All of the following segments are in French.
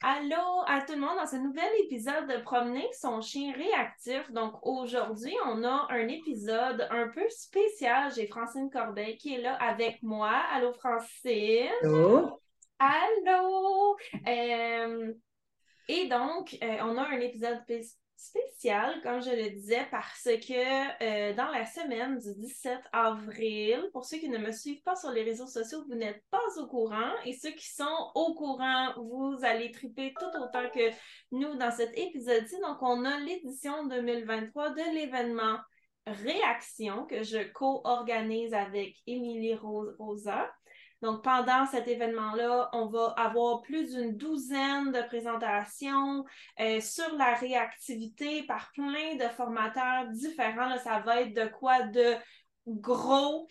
Allô à tout le monde dans ce nouvel épisode de Promener son chien réactif. Donc aujourd'hui, on a un épisode un peu spécial. J'ai Francine Corbeil qui est là avec moi. Allô Francine? Allô? Allô? Euh, et donc, euh, on a un épisode spécial, comme je le disais, parce que euh, dans la semaine du 17 avril, pour ceux qui ne me suivent pas sur les réseaux sociaux, vous n'êtes pas au courant. Et ceux qui sont au courant, vous allez triper tout autant que nous dans cet épisode-ci. Donc, on a l'édition 2023 de l'événement Réaction que je co-organise avec Émilie Rosa. Donc, pendant cet événement-là, on va avoir plus d'une douzaine de présentations euh, sur la réactivité par plein de formateurs différents. ça va être de quoi de gros.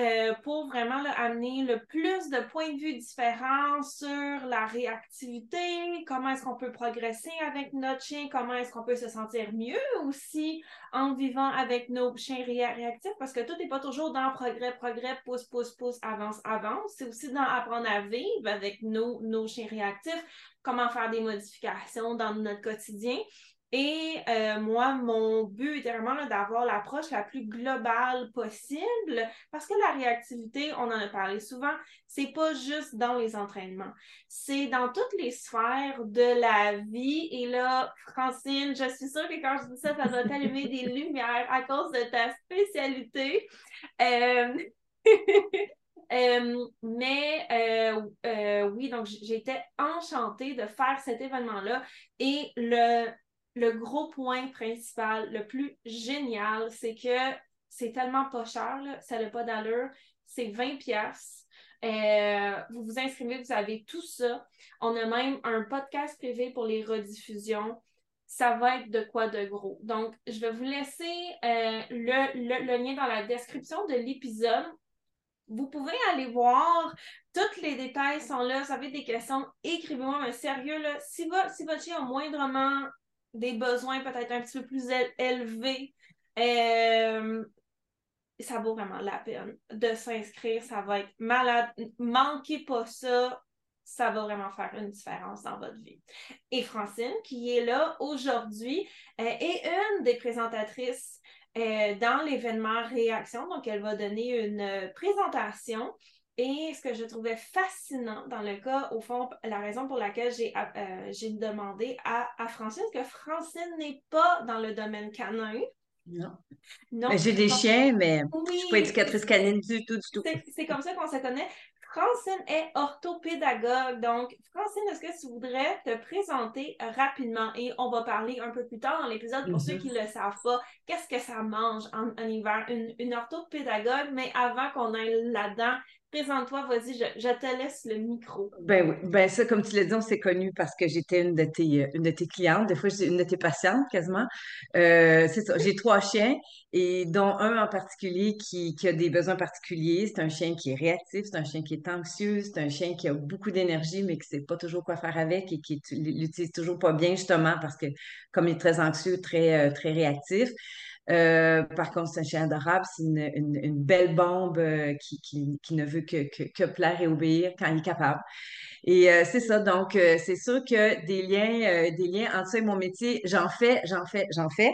Euh, pour vraiment amener le plus de points de vue différents sur la réactivité, comment est-ce qu'on peut progresser avec notre chien, comment est-ce qu'on peut se sentir mieux aussi en vivant avec nos chiens réactifs, parce que tout n'est pas toujours dans progrès, progrès, pousse, pousse, pousse, avance, avance. C'est aussi dans apprendre à vivre avec nos, nos chiens réactifs, comment faire des modifications dans notre quotidien. Et euh, moi, mon but était vraiment d'avoir l'approche la plus globale possible parce que la réactivité, on en a parlé souvent, c'est pas juste dans les entraînements, c'est dans toutes les sphères de la vie. Et là, Francine, je suis sûre que quand je dis ça, ça doit t'allumer des lumières à cause de ta spécialité. Euh, euh, mais oui, donc j'étais enchantée de faire cet événement-là et le le gros point principal, le plus génial, c'est que c'est tellement pas cher, ça n'a pas d'allure. C'est 20 pièces. Euh, vous vous inscrivez, vous avez tout ça. On a même un podcast privé pour les rediffusions. Ça va être de quoi de gros. Donc, je vais vous laisser euh, le, lien dans la description de l'épisode. Vous pouvez aller voir. Tous les détails sont là. Vous avez des questions, écrivez-moi. Mais sérieux, si, si votre chien a moindrement des besoins peut-être un petit peu plus élevés, euh, ça vaut vraiment la peine de s'inscrire. Ça va être malade. Manquez pas ça. Ça va vraiment faire une différence dans votre vie. Et Francine, qui est là aujourd'hui, euh, est une des présentatrices euh, dans l'événement Réaction. Donc, elle va donner une présentation et ce que je trouvais fascinant dans le cas, au fond, la raison pour laquelle j'ai euh, demandé à, Francine, que Francine n'est pas dans le domaine canin. Non. non j'ai des chiens, mais je ne suis pas éducatrice canine du tout, du tout. C'est comme ça qu'on se connaît. Francine est orthopédagogue. Donc, Francine, est-ce que tu voudrais te présenter rapidement? Et on va parler un peu plus tard dans l'épisode pour ceux mm-hmm. qui ne le savent pas, qu'est-ce que ça mange en, hiver, une, une orthopédagogue, mais avant qu'on aille là-dedans, Présente-toi, vas-y, je, te laisse le micro. Ben oui, ben ça, comme tu l'as dit, on s'est connu parce que j'étais une de tes, une de tes clientes, des fois, une de tes patientes quasiment. Euh, c'est ça, j'ai trois chiens et dont un en particulier qui, qui a des besoins particuliers. C'est un chien qui est réactif, c'est un chien qui est anxieux, c'est un chien qui a beaucoup d'énergie, mais qui ne sait pas toujours quoi faire avec et qui l'utilise toujours pas bien, justement, parce que comme il est très anxieux, très, euh, très réactif. Euh, par contre, c'est un chien adorable, c'est une, belle bombe euh, qui, ne veut que, plaire et obéir quand il est capable. Et euh, c'est ça, donc c'est sûr que des liens, des liens entre ça et mon métier, j'en fais, j'en fais, j'en fais.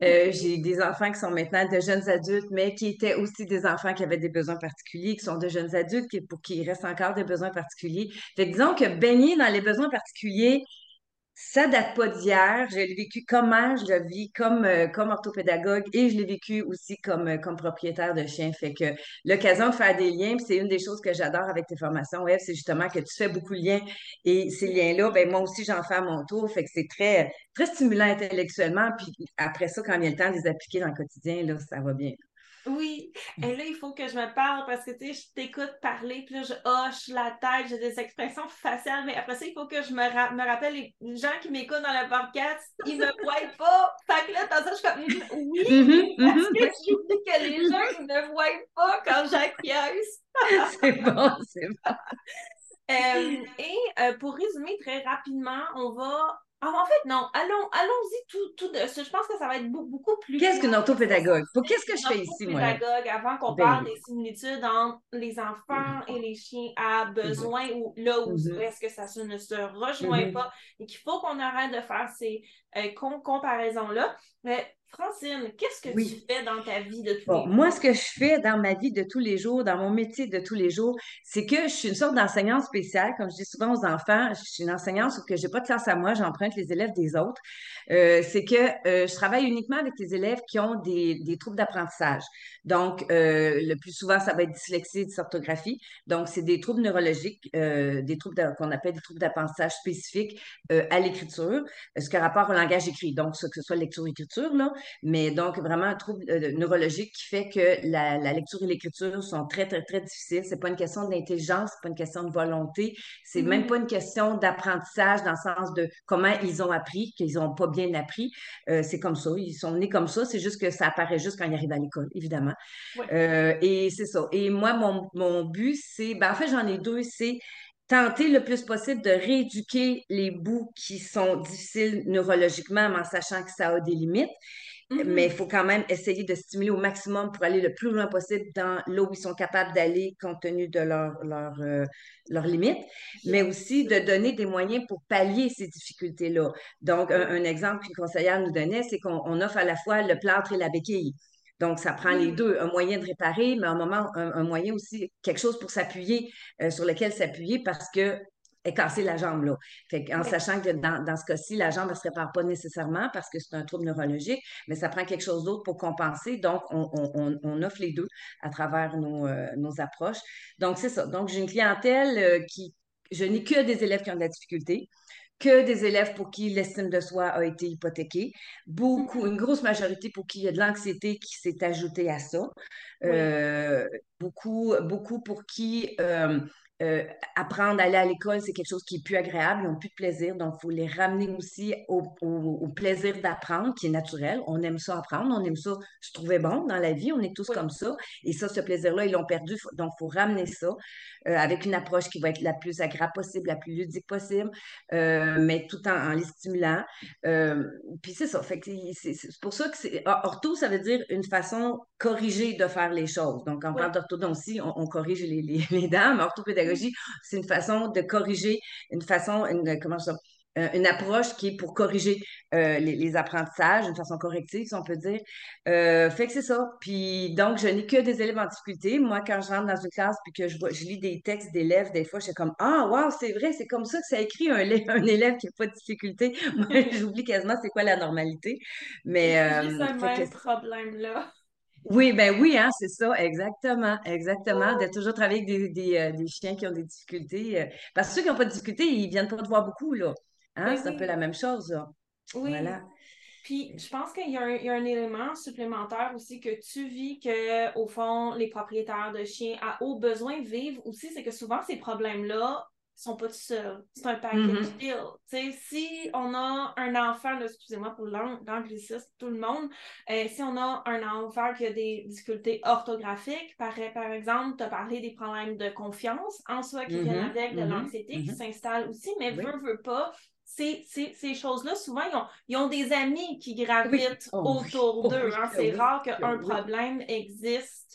j'ai des enfants qui sont maintenant de jeunes adultes, mais qui étaient aussi des enfants qui avaient des besoins particuliers, qui sont de jeunes adultes, qui, pour qui il reste encore des besoins particuliers. Fait disons que baigner dans les besoins particuliers, ça date pas d'hier. Je l'ai vécu comment je le vis comme, euh, comme orthopédagogue et je l'ai vécu aussi comme, euh, comme propriétaire de chien. Fait que l'occasion de faire des liens, c'est une des choses que j'adore avec tes formations web, c'est justement que tu fais beaucoup de liens et ces liens-là, ben moi aussi j'en fais à mon tour. Fait que c'est très, très stimulant intellectuellement. Puis après ça, quand il y a le temps de les appliquer dans le quotidien, là, ça va bien. Oui, et là, il faut que je me parle parce que, tu sais, je t'écoute parler, puis là, je hoche la tête, j'ai des expressions faciales, mais après ça, il faut que je me, me rappelle les gens qui m'écoutent dans le podcast, ils me voient pas. Fait que là, dans ça, je suis comme, mm, oui, mm-hmm, parce mm-hmm. que j'oublie que les gens ne me voient pas quand j'acquiesce. c'est bon, c'est bon. Euh, et euh, pour résumer très rapidement, on va en fait, non. Allons, allons-y tout, tout de suite. Je pense que ça va être beaucoup, plus. Qu'est-ce qu'une orthopédagogue? Qu'est-ce que je fais ici, moi? pédagogue, avant qu'on ben parle des similitudes entre les enfants et les chiens à besoin ou là où mm-hmm. est-ce que ça ne se rejoint mm-hmm. pas et qu'il faut qu'on arrête de faire ces euh, comparaisons-là. Mais Francine, qu'est-ce que tu fais dans ta vie de tous les jours? Moi, ce que je fais dans ma vie de tous les jours, dans mon métier de tous les jours, c'est que je suis une sorte d'enseignante spéciale. Comme je dis souvent aux enfants, je suis une enseignante, sauf que je n'ai pas de classe à moi, j'emprunte les élèves des autres. Euh, c'est que euh, je travaille uniquement avec les élèves qui ont des, troubles d'apprentissage. Donc, euh, le plus souvent, ça va être dyslexie et dysorthographie. Donc, c'est des troubles neurologiques, des troubles qu'on appelle des troubles d'apprentissage spécifiques à l'écriture, ce qui a rapport au langage écrit. Donc, que ce soit lecture-écriture, là, mais donc vraiment un trouble euh, neurologique qui fait que la, lecture et l'écriture sont très, très, très difficiles. C'est pas une question d'intelligence, c'est pas une question de volonté, c'est même mm-hmm. pas une question d'apprentissage dans le sens de comment ils ont appris, qu'ils n'ont pas bien appris. Euh, c'est comme ça, ils sont nés comme ça, c'est juste que ça apparaît juste quand ils arrivent à l'école, évidemment. Euh, et c'est ça. Et moi, mon, mon but, c'est, ben, en fait, j'en ai deux, c'est tenter le plus possible de rééduquer les bouts qui sont difficiles neurologiquement, en sachant que ça a des limites. Mais il mm-hmm. faut quand même essayer de stimuler au maximum pour aller le plus loin possible dans là où ils sont capables d'aller compte tenu de leurs leur, euh, limites, mais aussi de donner des moyens pour pallier ces difficultés-là. Donc, un, exemple qu'une conseillère nous donnait, c'est qu'on offre à la fois le plâtre et la béquille. Donc, ça prend les deux, un moyen de réparer, mais un moment, un, moyen aussi, quelque chose pour s'appuyer, euh, sur lequel s'appuyer parce que est cassé la jambe là. en sachant que dans, ce cas-ci, la jambe ne se répare pas nécessairement parce que c'est un trouble neurologique, mais ça prend quelque chose d'autre pour compenser. Donc, on, offre les deux à travers euh, nos, approches. Donc, c'est ça. Donc, j'ai une clientèle euh, qui, je n'ai que des élèves qui ont de la difficulté que des élèves pour qui l'estime de soi a été hypothéquée, beaucoup, une grosse majorité pour qui il y a de l'anxiété qui s'est ajoutée à ça, euh, beaucoup, beaucoup pour qui euh, apprendre à aller à l'école, c'est quelque chose qui est plus agréable, ils n'ont plus de plaisir. Donc, il faut les ramener aussi au, plaisir d'apprendre, qui est naturel. On aime ça apprendre, on aime ça se trouver bon dans la vie, on est tous comme ça. Et ça, ce plaisir-là, ils l'ont perdu. Donc, il faut ramener ça euh, avec une approche qui va être la plus agréable possible, la plus ludique possible, euh, mais tout en, les stimulant. puis c'est ça. Fait c'est pour ça que c'est. Ortho, ça veut dire une façon corrigée de faire les choses. Donc, quand on parle d'orthodontie, on, on corrige les, les, les dents, mais orthopédagogie, c'est une façon de corriger, une façon, une, comment ça, euh, une approche qui est pour corriger euh, les, apprentissages, une façon corrective, si on peut dire. Euh, fait que c'est ça. Puis donc, je n'ai que des élèves en difficulté. Moi, quand je rentre dans une classe puis que je, vois, je lis des textes d'élèves, des fois, je suis comme Ah, wow, c'est vrai, c'est comme ça que ça écrit un, un élève qui n'a pas de difficulté. Moi, j'oublie quasiment c'est quoi la normalité. Mais. Euh, ce même problème-là. Oui, ben oui, hein, c'est ça, exactement, exactement. De toujours travailler avec des, euh, chiens qui ont des difficultés. Euh, parce que ceux qui n'ont pas de difficultés, ils viennent pas te voir beaucoup, là. Hein? Ben c'est un peu la même chose, là. Oui. Voilà. Puis, je pense qu'il y, a un élément supplémentaire aussi que tu vis que, au fond, les propriétaires de chiens à haut besoin vivent aussi, c'est que souvent, ces problèmes-là sont pas tout seuls. C'est un package mm-hmm. deal. si on a un enfant, excusez-moi pour l'anglicisme, tout le monde, euh, si on a un enfant qui a des difficultés orthographiques, par, par exemple, tu as parlé des problèmes de confiance en soi qui viennent mm-hmm. avec, de mm-hmm. l'anxiété qui s'installe aussi, mais veut, veut pas, ces, ces, choses-là, souvent, ils ont, ils ont, des amis qui gravitent oh autour d'eux. Hein. C'est rare qu'un problème existe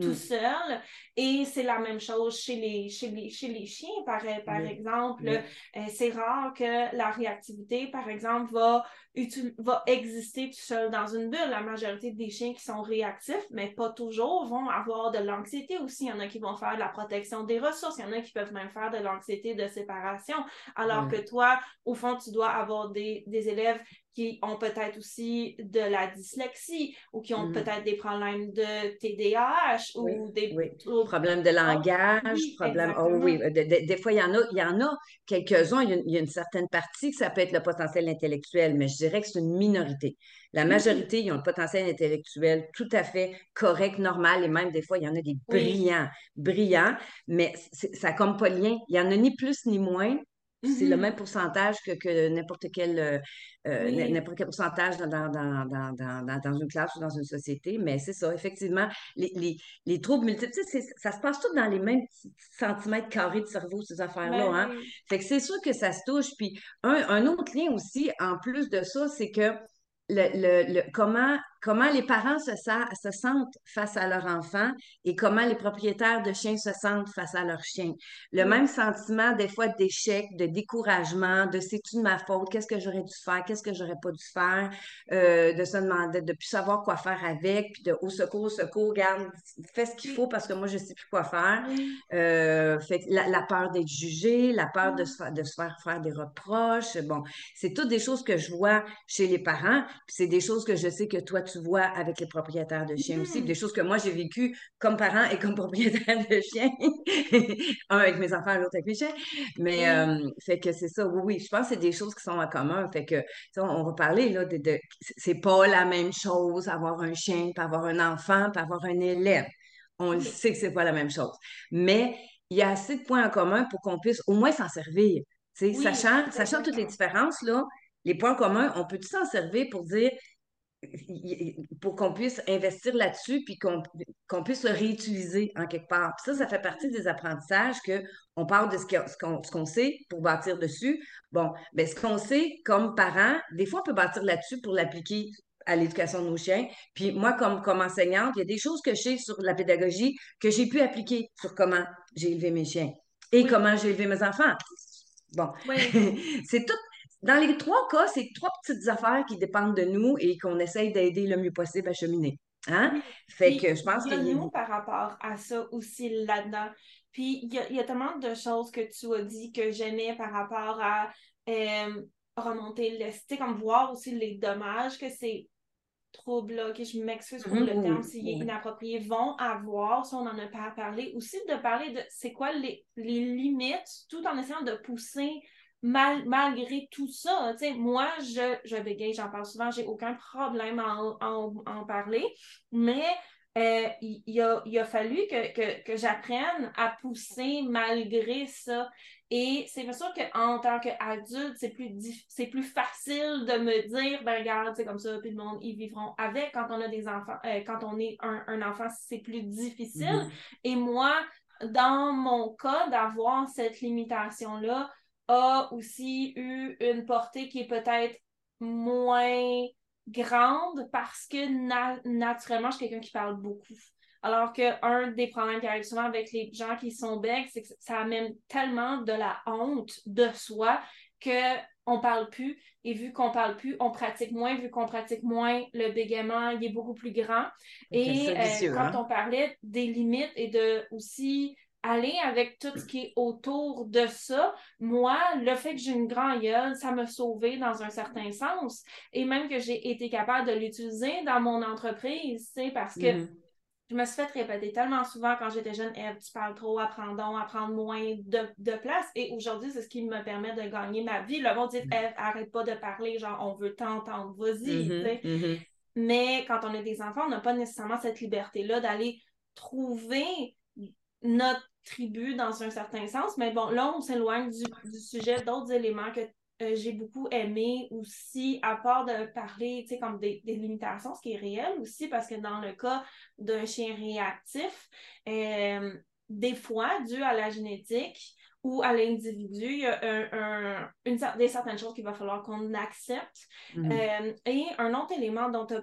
tout mm. seul. Et c'est la même chose chez les, chez les, chez les chiens, par, par exemple. Euh, c'est rare que la réactivité, par exemple, va, va exister tout seul dans une bulle. La majorité des chiens qui sont réactifs, mais pas toujours, vont avoir de l'anxiété aussi. Il y en a qui vont faire de la protection des ressources. Il y en a qui peuvent même faire de l'anxiété de séparation. Alors que toi, au fond, tu dois avoir des, des élèves qui ont peut-être aussi de la dyslexie ou qui ont mm-hmm. peut-être des problèmes de TDAH ou des problèmes de langage, problèmes. Oh oui, des fois, il y en a, il y en a quelques-uns, il, y a une certaine partie que ça peut être le potentiel intellectuel, mais je dirais que c'est une minorité. La majorité, ils ont le potentiel intellectuel tout à fait correct, normal, et même des fois, il y en a des brillants, brillants, mais ça n'a comme pas lien. Il n'y en a ni plus ni moins c'est le Mhm. même pourcentage que, que n'importe quel, euh, euh, n- Oui. n'importe quel pourcentage dans, dans, dans, dans, une classe ou dans une société. Mais c'est ça, effectivement, les, les, les troubles multiples, ça se passe tout dans les mêmes centimètres carrés de cerveau, ces affaires-là, Ben hein. oui. Fait que c'est sûr que ça se touche. Puis un, un autre lien aussi, en plus de ça, c'est que le, le- le- comment, comment les parents se, sentent face à leur enfant et comment les propriétaires de chiens se sentent face à leur chien. Le même sentiment, des fois, d'échec, de découragement, de c'est-tu de ma faute, qu'est-ce que j'aurais dû faire, qu'est-ce que j'aurais pas dû faire, euh, de se demander, de plus savoir quoi faire avec, puis de au secours, au secours, garde, fais ce qu'il faut parce que moi, je sais plus quoi faire. Euh, fait la, la peur d'être jugé, la peur de se faire, de se faire faire des reproches. Bon, c'est toutes des choses que je vois chez les parents, puis c'est des choses que je sais que toi, tu vois avec les propriétaires de chiens aussi, puis des choses que moi, j'ai vécues comme parent et comme propriétaire de chiens. Un avec mes enfants, l'autre avec mes chiens. Mais, Oui. euh, fait que c'est ça, oui, oui, je pense que c'est des choses qui sont en commun. Fait que, on va parler, là, de, de- c'est pas la même chose avoir un chien, puis avoir un enfant, puis avoir un élève. On le sait que c'est pas la même chose. Mais il y a assez de points en commun pour qu'on puisse au moins s'en servir. Oui, sachant, tout sachant toutes les différences, là, les points communs, on peut s'en servir pour dire, pour qu'on puisse investir là-dessus, puis qu'on puisse le réutiliser en quelque part. Puis ça, ça fait partie des apprentissages que on parle de ce qu'on sait pour bâtir dessus. Bon, ben ce qu'on sait comme parent, des fois, on peut bâtir là-dessus pour l'appliquer à l'éducation de nos chiens. Puis moi, comme, comme enseignante, il y a des choses que je sais sur la pédagogie que j'ai pu appliquer sur comment j'ai élevé mes chiens et Oui. comment j'ai élevé mes enfants. Bon, Oui. c'est tout. Dans les trois cas, c'est trois petites affaires qui dépendent de nous et qu'on essaye d'aider le mieux possible à cheminer. Hein? Fait Puis que je pense a... nous par rapport à ça aussi là-dedans. Puis il y a, il y a tellement de choses que tu as dit que j'aimais par rapport à euh, remonter le, tu sais, comme voir aussi les dommages que ces troubles-là, que je m'excuse pour le terme oui, s'il est inapproprié, vont avoir, si on n'en a pas parlé. Aussi de parler de c'est quoi les, les limites, tout en essayant de pousser mal, malgré tout ça. Tu sais, moi, je, je bégaye, j'en parle souvent, j'ai aucun problème à en, en- en parler, mais euh, il, il a, il a fallu que, que, que j'apprenne à pousser malgré ça. Et c'est sûr qu'en tant qu'adulte, c'est plus, c'est plus facile de me dire, ben regarde, c'est comme ça, puis le monde, ils vivront avec. Quand on a des enfants, euh, quand on est un, un enfant, c'est plus difficile. Mhm, Et moi, dans mon cas, d'avoir cette limitation-là a aussi eu une portée qui est peut-être moins grande parce que na- naturellement, je suis quelqu'un qui parle beaucoup. Alors qu'un des problèmes qui arrive souvent avec les gens qui sont becs, c'est que ça amène tellement de la honte de soi qu'on parle plus. Et vu qu'on parle plus, on pratique moins. Vu qu'on pratique moins, le bégaiement, il est beaucoup plus grand. Et euh, quand hein? on parlait des limites et de aussi aller avec tout ce qui est autour de ça, moi, le fait que j'ai une grande gueule, ça m'a sauvé dans un certain sens. Et même que j'ai été capable de l'utiliser dans mon entreprise, sais, parce que Mhm, je me suis fait répéter tellement souvent quand j'étais jeune, Eve, tu parles trop, apprends donc, apprends moins de, de place. Et aujourd'hui, c'est ce qui me permet de gagner ma vie. Le monde dit, Eve, arrête pas de parler, genre, on veut t'entendre, vas-y, mhm, sais. mhm. Mais quand on a des enfants, on n'a pas nécessairement cette liberté-là d'aller trouver notre tribu dans un certain sens. Mais bon, là, on s'éloigne du, du sujet d'autres éléments que euh, j'ai beaucoup aimé aussi, à part de parler, tu sais, comme des, des, limitations, ce qui est réel aussi, parce que dans le cas d'un chien réactif, euh, des fois, dû à la génétique ou à l'individu, il y a un, un, une, des certaines choses qu'il va falloir qu'on accepte. Mhm. Euh, et un autre élément dont tu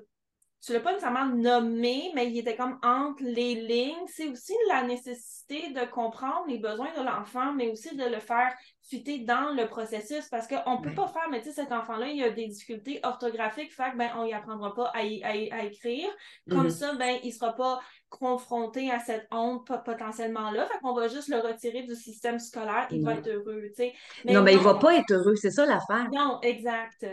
tu l'as pas nécessairement nommé, mais il était comme entre les lignes. C'est aussi la nécessité de comprendre les besoins de l'enfant, mais aussi de le faire fitter dans le processus parce qu'on ne peut pas faire, mais tu sais, cet enfant-là, il a des difficultés orthographiques, fait que, ben, on y apprendra pas à, y- à y- à écrire. Comme Mhm. ça, ben, il sera pas confronté à cette honte pot- potentiellement-là. Fait qu'on va juste le retirer du système scolaire, il va être heureux, tu sais. Mais Non, ben il va pas être heureux, c'est ça l'affaire. non, exact.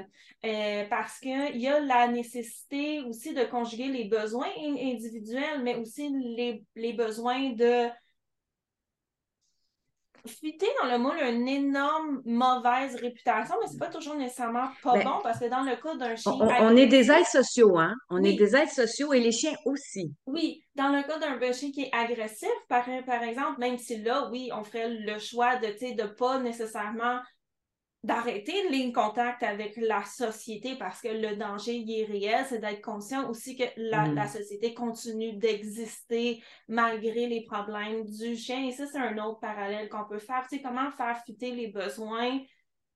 Euh, parce qu'il y a la nécessité aussi de conjuguer les besoins in- individuels, mais aussi les, les besoins de fuiter dans le moule une énorme mauvaise réputation, mais c'est pas toujours nécessairement pas Ben, bon parce que dans le cas d'un chien on- on est des êtres sociaux, hein? On est des êtres sociaux et les chiens aussi. Oui, dans le cas d'un chien qui est agressif, par, par exemple, même si là, oui, on ferait le choix de ne pas nécessairement d'arrêter le ligne contact avec la société parce que le danger il est réel, c'est d'être conscient aussi que la, Mhm. la société continue d'exister malgré les problèmes du chien. Et ça, c'est un autre parallèle qu'on peut faire. Sais, comment faire fitter les besoins,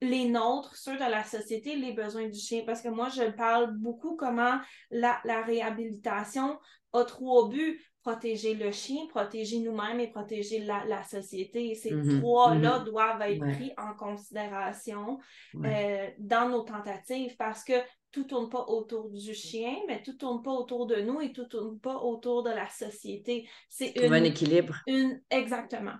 les nôtres, ceux de la société, les besoins du chien? Parce que moi, je parle beaucoup comment la, la réhabilitation a trois buts protéger le chien, protéger nous-mêmes et protéger la, la société. Ces Mhm, trois-là mhm. doivent être Ouais. pris en considération Ouais. euh, dans nos tentatives parce que tout tourne pas autour du chien, mais tout tourne pas autour de nous et tout tourne pas autour de la société. C'est un équilibre. une... Exactement.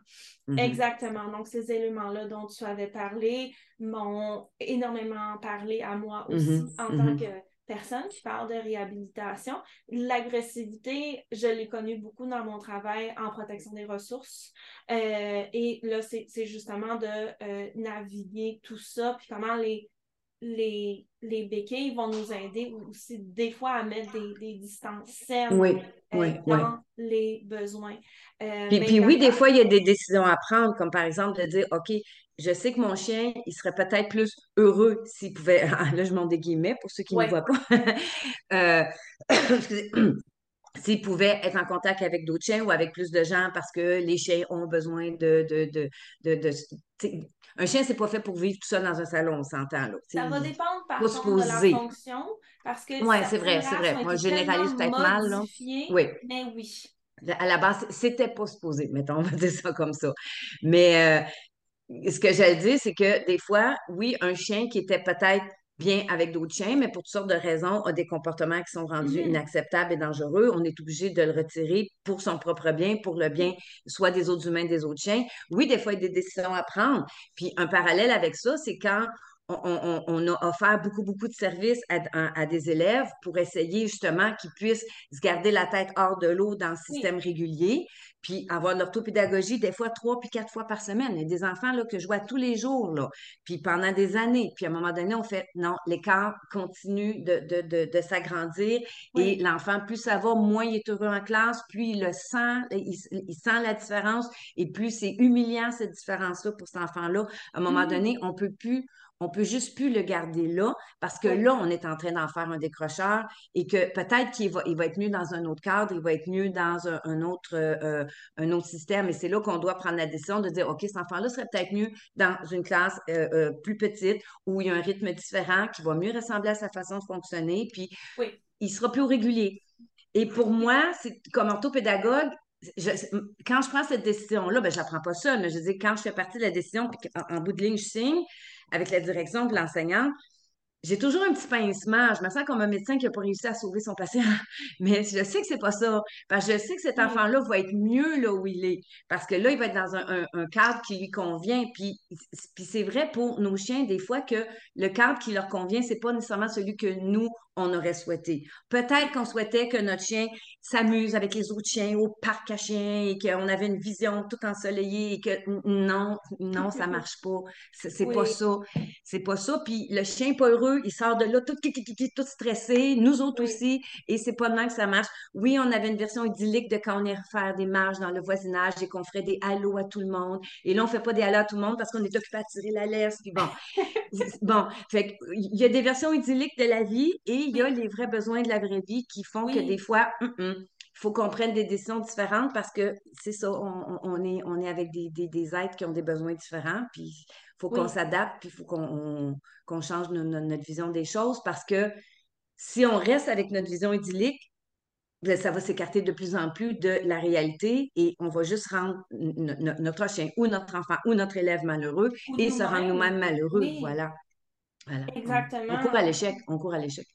Mhm. Exactement. Donc, ces éléments-là dont tu avais parlé m'ont énormément parlé à moi aussi en tant que personne qui parle de réhabilitation. L'agressivité, je l'ai connue beaucoup dans mon travail en protection des ressources. Euh, et là, c'est justement de euh, naviguer tout ça, puis comment les, les, les béquilles vont nous aider aussi des fois à mettre des, des distances saines Oui, euh, oui, dans oui. les besoins. Euh, Puis, puis oui, des fois, il y a des décisions à prendre, comme par exemple de dire, OK, je sais que mon chien, il serait peut-être plus heureux s'il pouvait, ah, là, je monte des guillemets pour ceux qui ne voient pas, Euh, pouvait être en contact avec d'autres chiens ou avec plus de gens parce que les chiens ont besoin de... de, de, un chien, c'est pas fait pour vivre tout seul dans un salon, on s'entend, là. Ça va dépendre par contre de la poser. fonction parce que Ouais, c'est vrai, c'est vrai. Moi, je généralise peut-être mal, là. Oui. mais oui. À la base, c'était pas supposé, mettons, on va dire ça comme ça. Mais euh, ce que j'allais dire, c'est que des fois, oui, un chien qui était peut-être bien avec d'autres chiens, mais pour toutes sortes de raisons, a des comportements qui sont rendus Mhm. inacceptables et dangereux. On est obligé de le retirer pour son propre bien, pour le bien soit des autres humains, des autres chiens. Oui, des fois, il y a des décisions à prendre. Puis un parallèle avec ça, c'est quand on, on- on a offert beaucoup, beaucoup de services à, à- à des élèves pour essayer justement qu'ils puissent se garder la tête hors de l'eau dans le système régulier, puis avoir de l'orthopédagogie des fois trois puis quatre fois par semaine. Il y a des enfants là, que je vois tous les jours, là, puis pendant des années. Puis à un moment donné, on fait non, l'écart continue de, de, de, de s'agrandir et l'enfant, plus ça va, moins il est heureux en classe, plus il le sent, il, il sent la différence et plus c'est humiliant cette différence-là pour cet enfant-là. À un moment Mhm. donné, on peut plus on peut juste plus le garder là parce que là, on est en train d'en faire un décrocheur et que peut-être qu'il va, il va être mieux dans un autre cadre, il va être mieux dans un, un autre, euh, un autre système. Et c'est là qu'on doit prendre la décision de dire, OK, cet enfant-là serait peut-être mieux dans une classe euh, euh, plus petite où il y a un rythme différent qui va mieux ressembler à sa façon de fonctionner, puis Oui. il sera plus régulier. Et pour moi, c'est comme orthopédagogue, je, quand je prends cette décision-là, ben, je ne la prends pas seule, mais je dis quand je fais partie de la décision, puis en, en bout de ligne, je signe avec la direction de l'enseignante, j'ai toujours un petit pincement. Je me sens comme un médecin qui n'a pas réussi à sauver son patient. Mais je sais que c'est pas ça. Parce que je sais que cet Oui. enfant-là va être mieux là où il est. Parce que là, il va être dans un, un- un cadre qui lui convient. Puis, puis c'est vrai pour nos chiens, des fois, que le cadre qui leur convient, c'est pas nécessairement celui que nous, on aurait souhaité. Peut-être qu'on souhaitait que notre chien s'amuse avec les autres chiens au parc à chiens et qu'on avait une vision tout ensoleillée et que non, non, ça marche pas. C'est c'est pas Oui. ça. C'est pas ça. Puis le chien pas heureux, il sort de là tout, tout stressé, nous autres Oui. aussi, et c'est pas de même que ça marche. Oui, on avait une version idyllique de quand on irait faire des marches dans le voisinage et qu'on ferait des halos à tout le monde. Et là, on fait pas des halos à tout le monde parce qu'on est occupé à tirer la laisse. Puis bon, bon, fait il y a des versions idylliques de la vie et il y a les vrais besoins de la vraie vie qui font que des fois, il faut qu'on prenne des décisions différentes parce que c'est ça, on, est, on est avec des, des, des êtres qui ont des besoins différents, puis il faut qu'on s'adapte, puis il faut qu'on on- qu'on change no- no- notre vision des choses parce que si on reste avec notre vision idyllique, ben, ça va s'écarter de plus en plus de la réalité et on va juste rendre notre chien ou notre enfant ou notre élève malheureux Ou et se rendre nous-mêmes. malheureux. Oui. Voilà. Voilà. On, on Exactement. court à l'échec. On court à l'échec.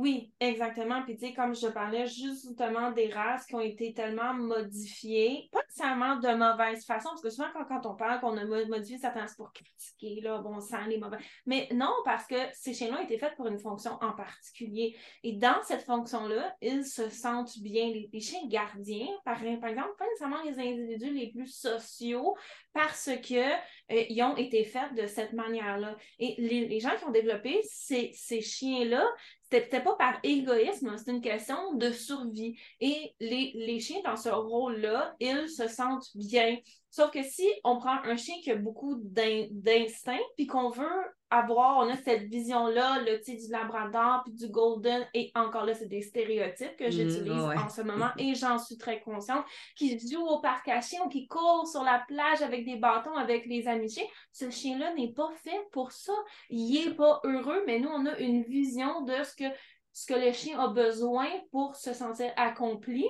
Oui, exactement. Puis, tu sais, comme je parlais justement des races qui ont été tellement modifiées, pas nécessairement de mauvaise façon, parce que souvent, quand, on parle qu'on a mo- modifié certains, c'est pour critiquer, là, bon sang, les mauvais. Mais non, parce que ces chiens-là ont été faits pour une fonction en particulier. Et dans cette fonction-là, ils se sentent bien. Les, les chiens gardiens, par, par exemple, pas nécessairement les individus les plus sociaux, parce que euh, ils ont été faits de cette manière-là. Et les, gens qui ont développé ces, chiens-là, c'était peut-être pas par égoïsme, c'est une question de survie. Et les, les chiens dans ce rôle-là, ils se sentent bien. Sauf que si on prend un chien qui a beaucoup d'in- d'instinct, puis qu'on veut avoir, on a cette vision-là, le du labrador puis du golden, et encore là, c'est des stéréotypes que mm, j'utilise en ce moment, et j'en suis très consciente, qui joue au parc à chiens ou qui court sur la plage avec des bâtons avec les amis chiens. Ce chien-là n'est pas fait pour ça. Il n'est pas heureux, mais nous, on a une vision de ce que, ce que le chien a besoin pour se sentir accompli.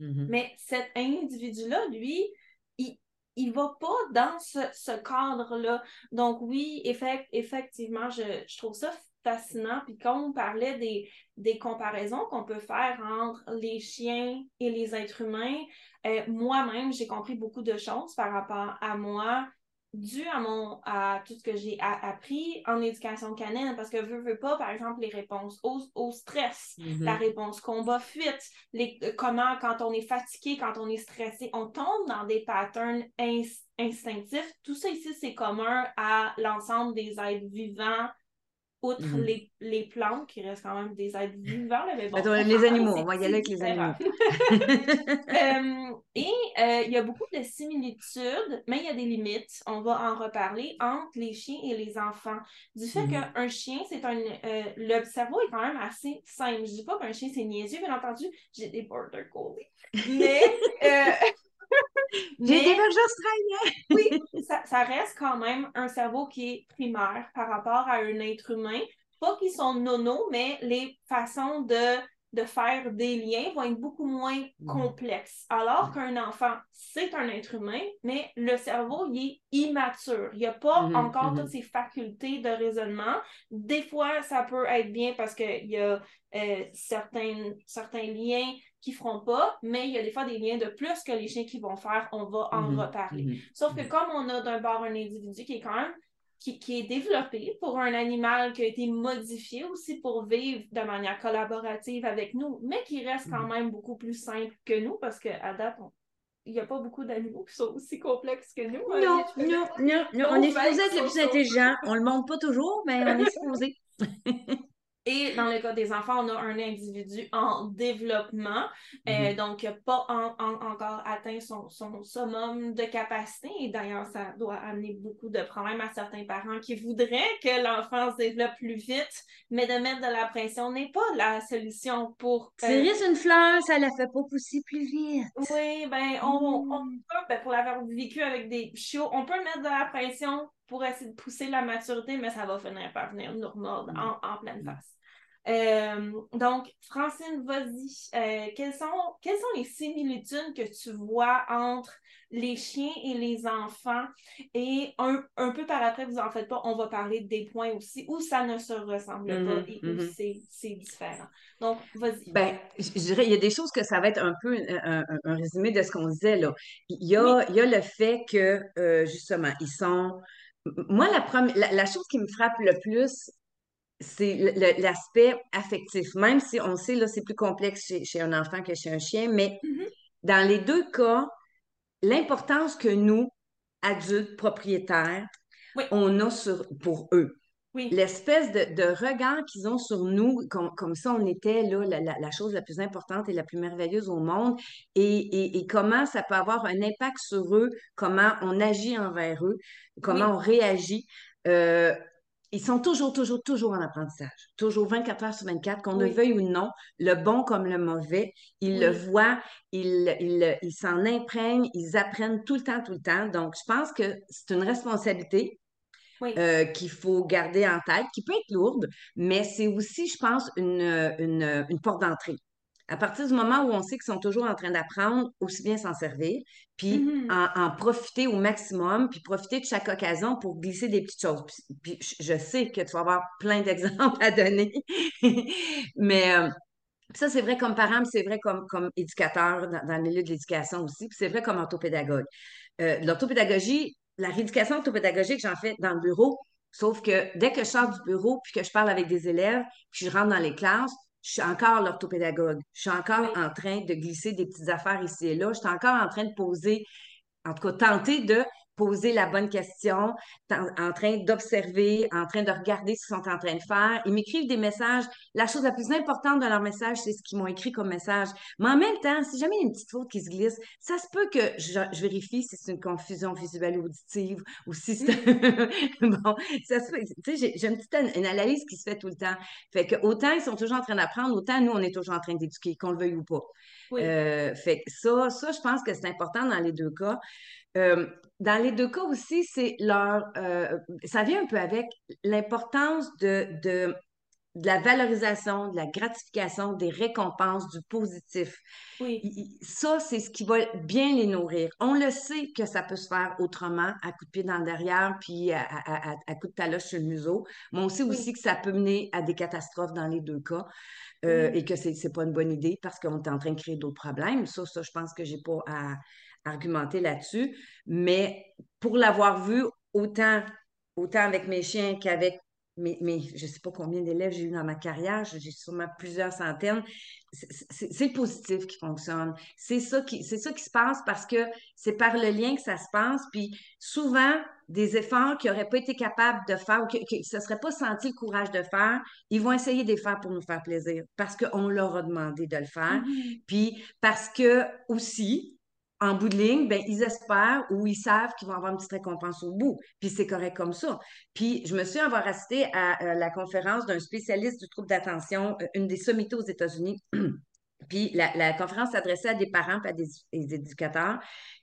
Mm-hmm. Mais cet individu-là, lui, il, va pas dans ce, cadre-là. Donc oui, effectivement, je, trouve ça fascinant. Puis quand on parlait des, des comparaisons qu'on peut faire entre les chiens et les êtres humains, euh, moi-même, j'ai compris beaucoup de choses par rapport à moi, dû à mon à tout ce que j'ai appris en éducation canine parce que veux veux pas par exemple les réponses au, stress mm-hmm. la réponse combat fuite les euh, comment quand on est fatigué quand on est stressé on tombe dans des patterns instinctifs tout ça ici c'est commun à l'ensemble des êtres vivants outre mhm. les, les, plantes, qui restent quand même des êtres vivants. mais bon, les animaux, on va y aller avec les animaux. Euh, et euh, il y a beaucoup de similitudes, mais il y a des limites, on va en reparler, entre les chiens et les enfants. Du fait mhm. qu'un chien, c'est un... Euh, le cerveau est quand même assez simple. Je dis pas qu'un chien, c'est niaiseux, bien entendu, j'ai des border collies. Mais... J'ai des australiens. oui, ça, ça, reste quand même un cerveau qui est primaire par rapport à un être humain. Pas qu'ils sont nono, mais les façons de, de faire des liens vont être beaucoup moins mm. complexes. Alors qu'un enfant, c'est un être humain, mais le cerveau, il est immature. Il n'y a pas mm-hmm, encore mm-hmm. toutes ses facultés de raisonnement. Des fois, ça peut être bien parce qu'il y a euh, certains, certains liens qui feront pas, mais il y a des fois des liens de plus que les chiens qui vont faire, on va en mhm. reparler. Mhm. Sauf que mhm. comme on a d'un bord un individu qui est quand même qui, qui, est développé pour un animal qui a été modifié aussi pour vivre de manière collaborative avec nous, mais qui reste quand même beaucoup plus simple que nous parce qu'à date, il n'y a pas beaucoup d'animaux qui sont aussi complexes que nous. Hein. Non, non, non, non, on est supposé être le plus intelligent. On le montre pas toujours, mais on est supposé. Et dans le cas des enfants, on a un individu en développement, euh, mm-hmm. donc pas encore atteint son, son, summum de capacité. Et d'ailleurs, ça doit amener beaucoup de problèmes à certains parents qui voudraient que l'enfant se développe plus vite, mais de mettre de la pression n'est pas la solution pour. Euh... une fleur, ça la fait pas pousser plus vite. Oui, ben, on, on mm. peut, ben, pour l'avoir vécu avec des chiots, on peut mettre de la pression pour essayer de pousser la maturité, mais ça va finir par venir nous remordre mm. en, en pleine face. Euh, donc, Francine, vas-y. Euh, quelles, sont, quelles sont les similitudes que tu vois entre les chiens et les enfants? Et un, peu par après, vous en faites pas, on va parler des points aussi où ça ne se ressemble pas mm-hmm, et où mm-hmm. c'est différent. Donc, vas-y. Ben, je dirais, il y a des choses que ça va être un peu un, résumé de ce qu'on disait là. Il y a, il y a le fait que, euh, justement, ils sont. Moi, la, première, la chose qui me frappe le plus, c'est l'aspect affectif. Même si on sait, là, c'est plus complexe chez, un enfant que chez un chien, mais mm-hmm. dans les deux cas, l'importance que nous, adultes, propriétaires, on a sur, pour eux. L'espèce de, regard qu'ils ont sur nous, comme, ça, on était là, la, chose la plus importante et la plus merveilleuse au monde, et, comment ça peut avoir un impact sur eux, comment on agit envers eux, comment on réagit. Euh, ils sont toujours, toujours, toujours en apprentissage. Toujours 24 heures sur 24, qu'on ne veuille ou non, le bon comme le mauvais, ils le voient, ils ils s'en imprègnent, ils apprennent tout le temps, tout le temps. Donc, je pense que c'est une responsabilité euh, qu'il faut garder en tête, qui peut être lourde, mais c'est aussi, je pense, une, une, une porte d'entrée à partir du moment où on sait qu'ils sont toujours en train d'apprendre, aussi bien s'en servir, puis mm-hmm. en, profiter au maximum, puis profiter de chaque occasion pour glisser des petites choses. Puis, je sais que tu vas avoir plein d'exemples à donner, mais euh, ça, c'est vrai comme parent, c'est vrai comme, comme éducateur dans, le milieu de l'éducation aussi, puis c'est vrai comme orthopédagogue. Euh, l'orthopédagogie, la rééducation orthopédagogique, j'en fais dans le bureau, sauf que dès que je sors du bureau, puis que je parle avec des élèves, puis je rentre dans les classes, je suis encore l'orthopédagogue. Je suis encore en train de glisser des petites affaires ici et là. Je suis encore en train de poser, en tout cas, tenter de poser la bonne question, en, train d'observer, en train de regarder ce qu'ils sont en train de faire. Ils m'écrivent des messages. La chose la plus importante de leur message, c'est ce qu'ils m'ont écrit comme message. Mais en même temps, si jamais il y a une petite faute qui se glisse, ça se peut que je, vérifie si c'est une confusion visuelle ou auditive ou si c'est... bon, ça se Tu sais, j'ai une petite analyse qui se fait tout le temps. Fait que autant ils sont toujours en train d'apprendre, autant nous, on est toujours en train d'éduquer, qu'on le veuille ou pas. Euh, fait que ça, ça, je pense que c'est important dans les deux cas. Euh, dans les deux cas aussi, c'est leur. Euh, ça vient un peu avec l'importance de, de, la valorisation, de la gratification, des récompenses, du positif. Oui. Ça, c'est ce qui va bien les nourrir. On le sait que ça peut se faire autrement, à coup de pied dans le derrière, puis à, à, coup de taloche sur le museau. Mais on sait aussi que ça peut mener à des catastrophes dans les deux cas. Euh, et que c'est pas une bonne idée parce qu'on est en train de créer d'autres problèmes. Ça, ça, je pense que j'ai pas à, argumenter là-dessus. Mais pour l'avoir vu autant, autant avec mes chiens qu'avec mes, je ne sais pas combien d'élèves j'ai eu dans ma carrière, j'ai sûrement plusieurs centaines. C'est le positif qui fonctionne. C'est ça qui, c'est ça qui se passe parce que c'est par le lien que ça se passe. Puis souvent, des efforts qu'ils n'auraient pas été capables de faire ou qu'ils ne se seraient pas senti le courage de faire, ils vont essayer de les faire pour nous faire plaisir parce qu'on leur a demandé de le faire. Mm-hmm. Puis parce que aussi, en bout de ligne, ben, ils espèrent ou ils savent qu'ils vont avoir une petite récompense au bout. Puis c'est correct comme ça. Puis je me suis avoir assisté à euh, la conférence d'un spécialiste du trouble d'attention, euh, une des sommités aux États-Unis. puis la, conférence s'adressait à des parents et à des, éducateurs.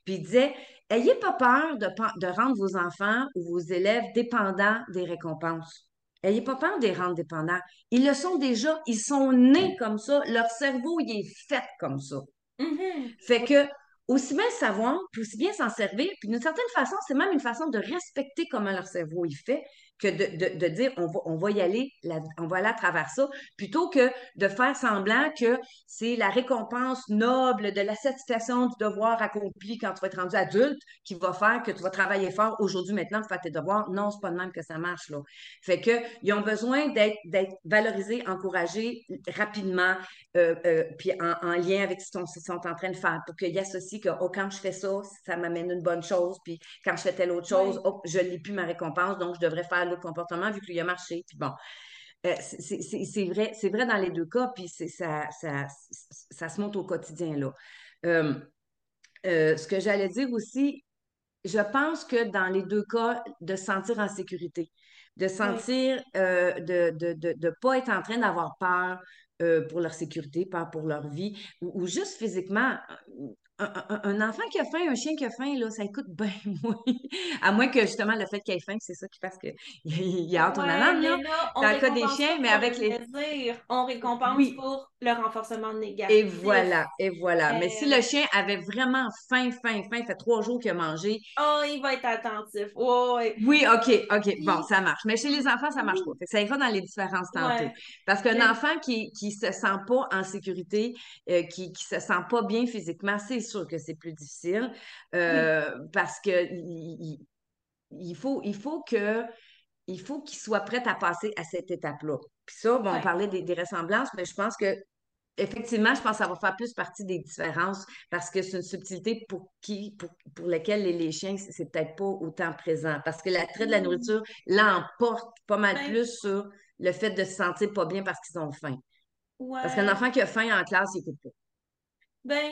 Puis il disait Ayez pas peur de, de rendre vos enfants ou vos élèves dépendants des récompenses. Ayez pas peur de les rendre dépendants. Ils le sont déjà, ils sont nés comme ça, leur cerveau, il est fait comme ça. Mm-hmm. Fait que aussi bien savoir, puis aussi bien s'en servir, puis d'une certaine façon, c'est même une façon de respecter comment leur cerveau il fait, que de, dire on va, on va y aller, on va aller à travers ça, plutôt que de faire semblant que c'est la récompense noble de la satisfaction du devoir accompli quand tu vas être rendu adulte qui va faire que tu vas travailler fort aujourd'hui, maintenant, pour faire tes devoirs. Non, c'est pas de même que ça marche, là. Fait que, ils ont besoin d'être valorisés, encouragés rapidement, euh, euh, puis en, lien avec ce qu'ils sont, en train de faire, pour qu'ils associent que, oh, quand je fais ça, ça m'amène une bonne chose, puis quand je fais telle autre chose, oh, je n'ai plus ma récompense, donc je devrais faire comportement vu qu'il a marché. Puis bon, euh, c'est vrai, c'est vrai dans les deux cas, puis ça, ça, ça, se monte au quotidien là. Euh, euh, ce que j'allais dire aussi, je pense que dans les deux cas, de se sentir en sécurité, de sentir de ne de, de, pas être en train d'avoir peur pour leur sécurité, peur pour leur vie, ou juste physiquement un, enfant qui a faim, un chien qui a faim, là, ça écoute bien moins. à moins que justement le fait qu'il ait faim, c'est ça qui fasse qu'il y a hâte ouais, là. Dans le cas des chiens, mais avec les. on récompense pour le renforcement négatif. Et voilà, et voilà. Mais si le euh, chien avait vraiment faim, faim, faim, fait trois jours qu'il a mangé. Oh, il va être attentif. Oui, OK, OK. Bon, ça marche. Mais chez les enfants, ça marche pas. ça ira dans les différences tantôt. Parce qu'un enfant qui ne se sent pas en sécurité, euh, qui ne se sent pas bien physiquement, c'est sûr que c'est plus difficile euh, parce que il, faut, il faut que il faut qu'il soit prêt à passer à cette étape-là. Puis ça, bon, on parlait des, ressemblances, mais je pense que effectivement, je pense que ça va faire plus partie des différences parce que c'est une subtilité pour qui, pour, pour laquelle les, chiens, c'est peut-être pas autant présent. Parce que l'attrait de la nourriture l'emporte pas mal ben plus sur le fait de se sentir pas bien parce qu'ils ont faim. Parce qu'un enfant qui a faim en classe, il écoute pas. Ben,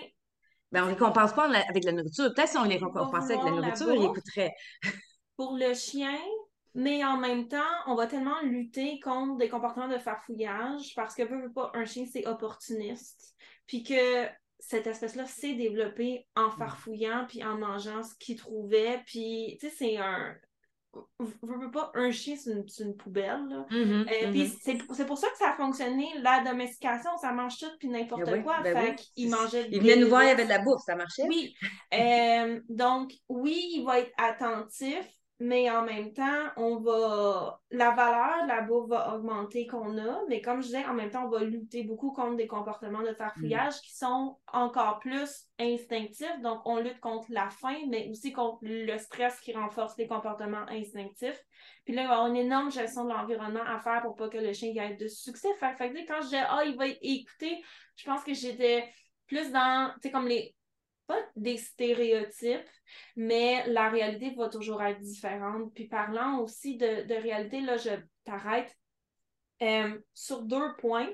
ben, on ne récompense pas avec la nourriture. Peut-être si on les récompensait avec la nourriture, ils écouteraient. pour le chien, mais en même temps, on va tellement lutter contre des comportements de farfouillage parce que peu, pas, un chien, c'est opportuniste. Puis que cette espèce-là s'est développée en farfouillant puis en mangeant ce qu'il trouvait. Puis, tu sais, c'est un, veux pas, un chien, c'est une, poubelle. Là. Euh, mm-hmm. c'est pour ça que ça a fonctionné, la domestication, ça mange tout puis n'importe ben quoi. Ben fait il mangeait Il venait nous voir, il y avait de la bouffe, ça marchait. Oui. Euh, donc, oui, il va être attentif, mais en même temps, on va la valeur de la bouffe va augmenter qu'on a, mais comme je disais, en même temps, on va lutter beaucoup contre des comportements de farfouillage mm. qui sont encore plus instinctifs. Donc, on lutte contre la faim, mais aussi contre le stress qui renforce les comportements instinctifs. Puis là, il va y avoir une énorme gestion de l'environnement à faire pour pas que le chien ait de succès. Fait, que quand je disais, ah, il va écouter, je pense que j'étais plus dans, tu sais, comme les pas des stéréotypes, mais la réalité va toujours être différente. Puis parlant aussi de, de réalité, là, je t'arrête euh, sur deux points.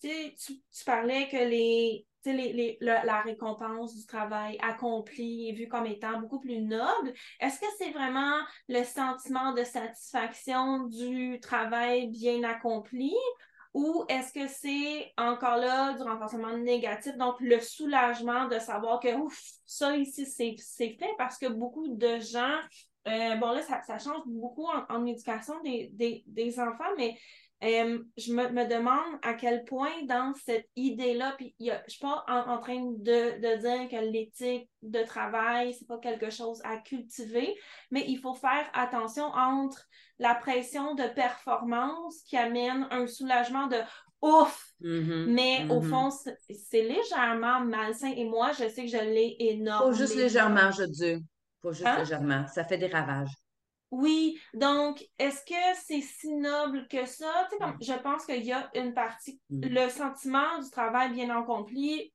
Tu, tu parlais que les, les, la récompense du travail accompli est vue comme étant beaucoup plus noble. Est-ce que c'est vraiment le sentiment de satisfaction du travail bien accompli ou est-ce que c'est encore là du renforcement négatif, donc le soulagement de savoir que ouf, ça ici, c'est fait parce que beaucoup de gens, euh, bon là, ça, change beaucoup en, éducation des, des, enfants, mais euh, je me, demande à quel point dans cette idée-là, puis je ne suis pas en, train de, de, dire que l'éthique de travail, c'est pas quelque chose à cultiver, mais il faut faire attention entre la pression de performance qui amène un soulagement de ouf, mm-hmm. mais au mm-hmm. fond, c'est légèrement malsain et moi, je sais que je l'ai énormément. Pas juste légèrement, je dis. Pas juste hein? légèrement. Ça fait des ravages. Oui, donc est-ce que c'est si noble que ça? Tu sais, comme, je pense qu'il y a une partie, mm. le sentiment du travail bien accompli,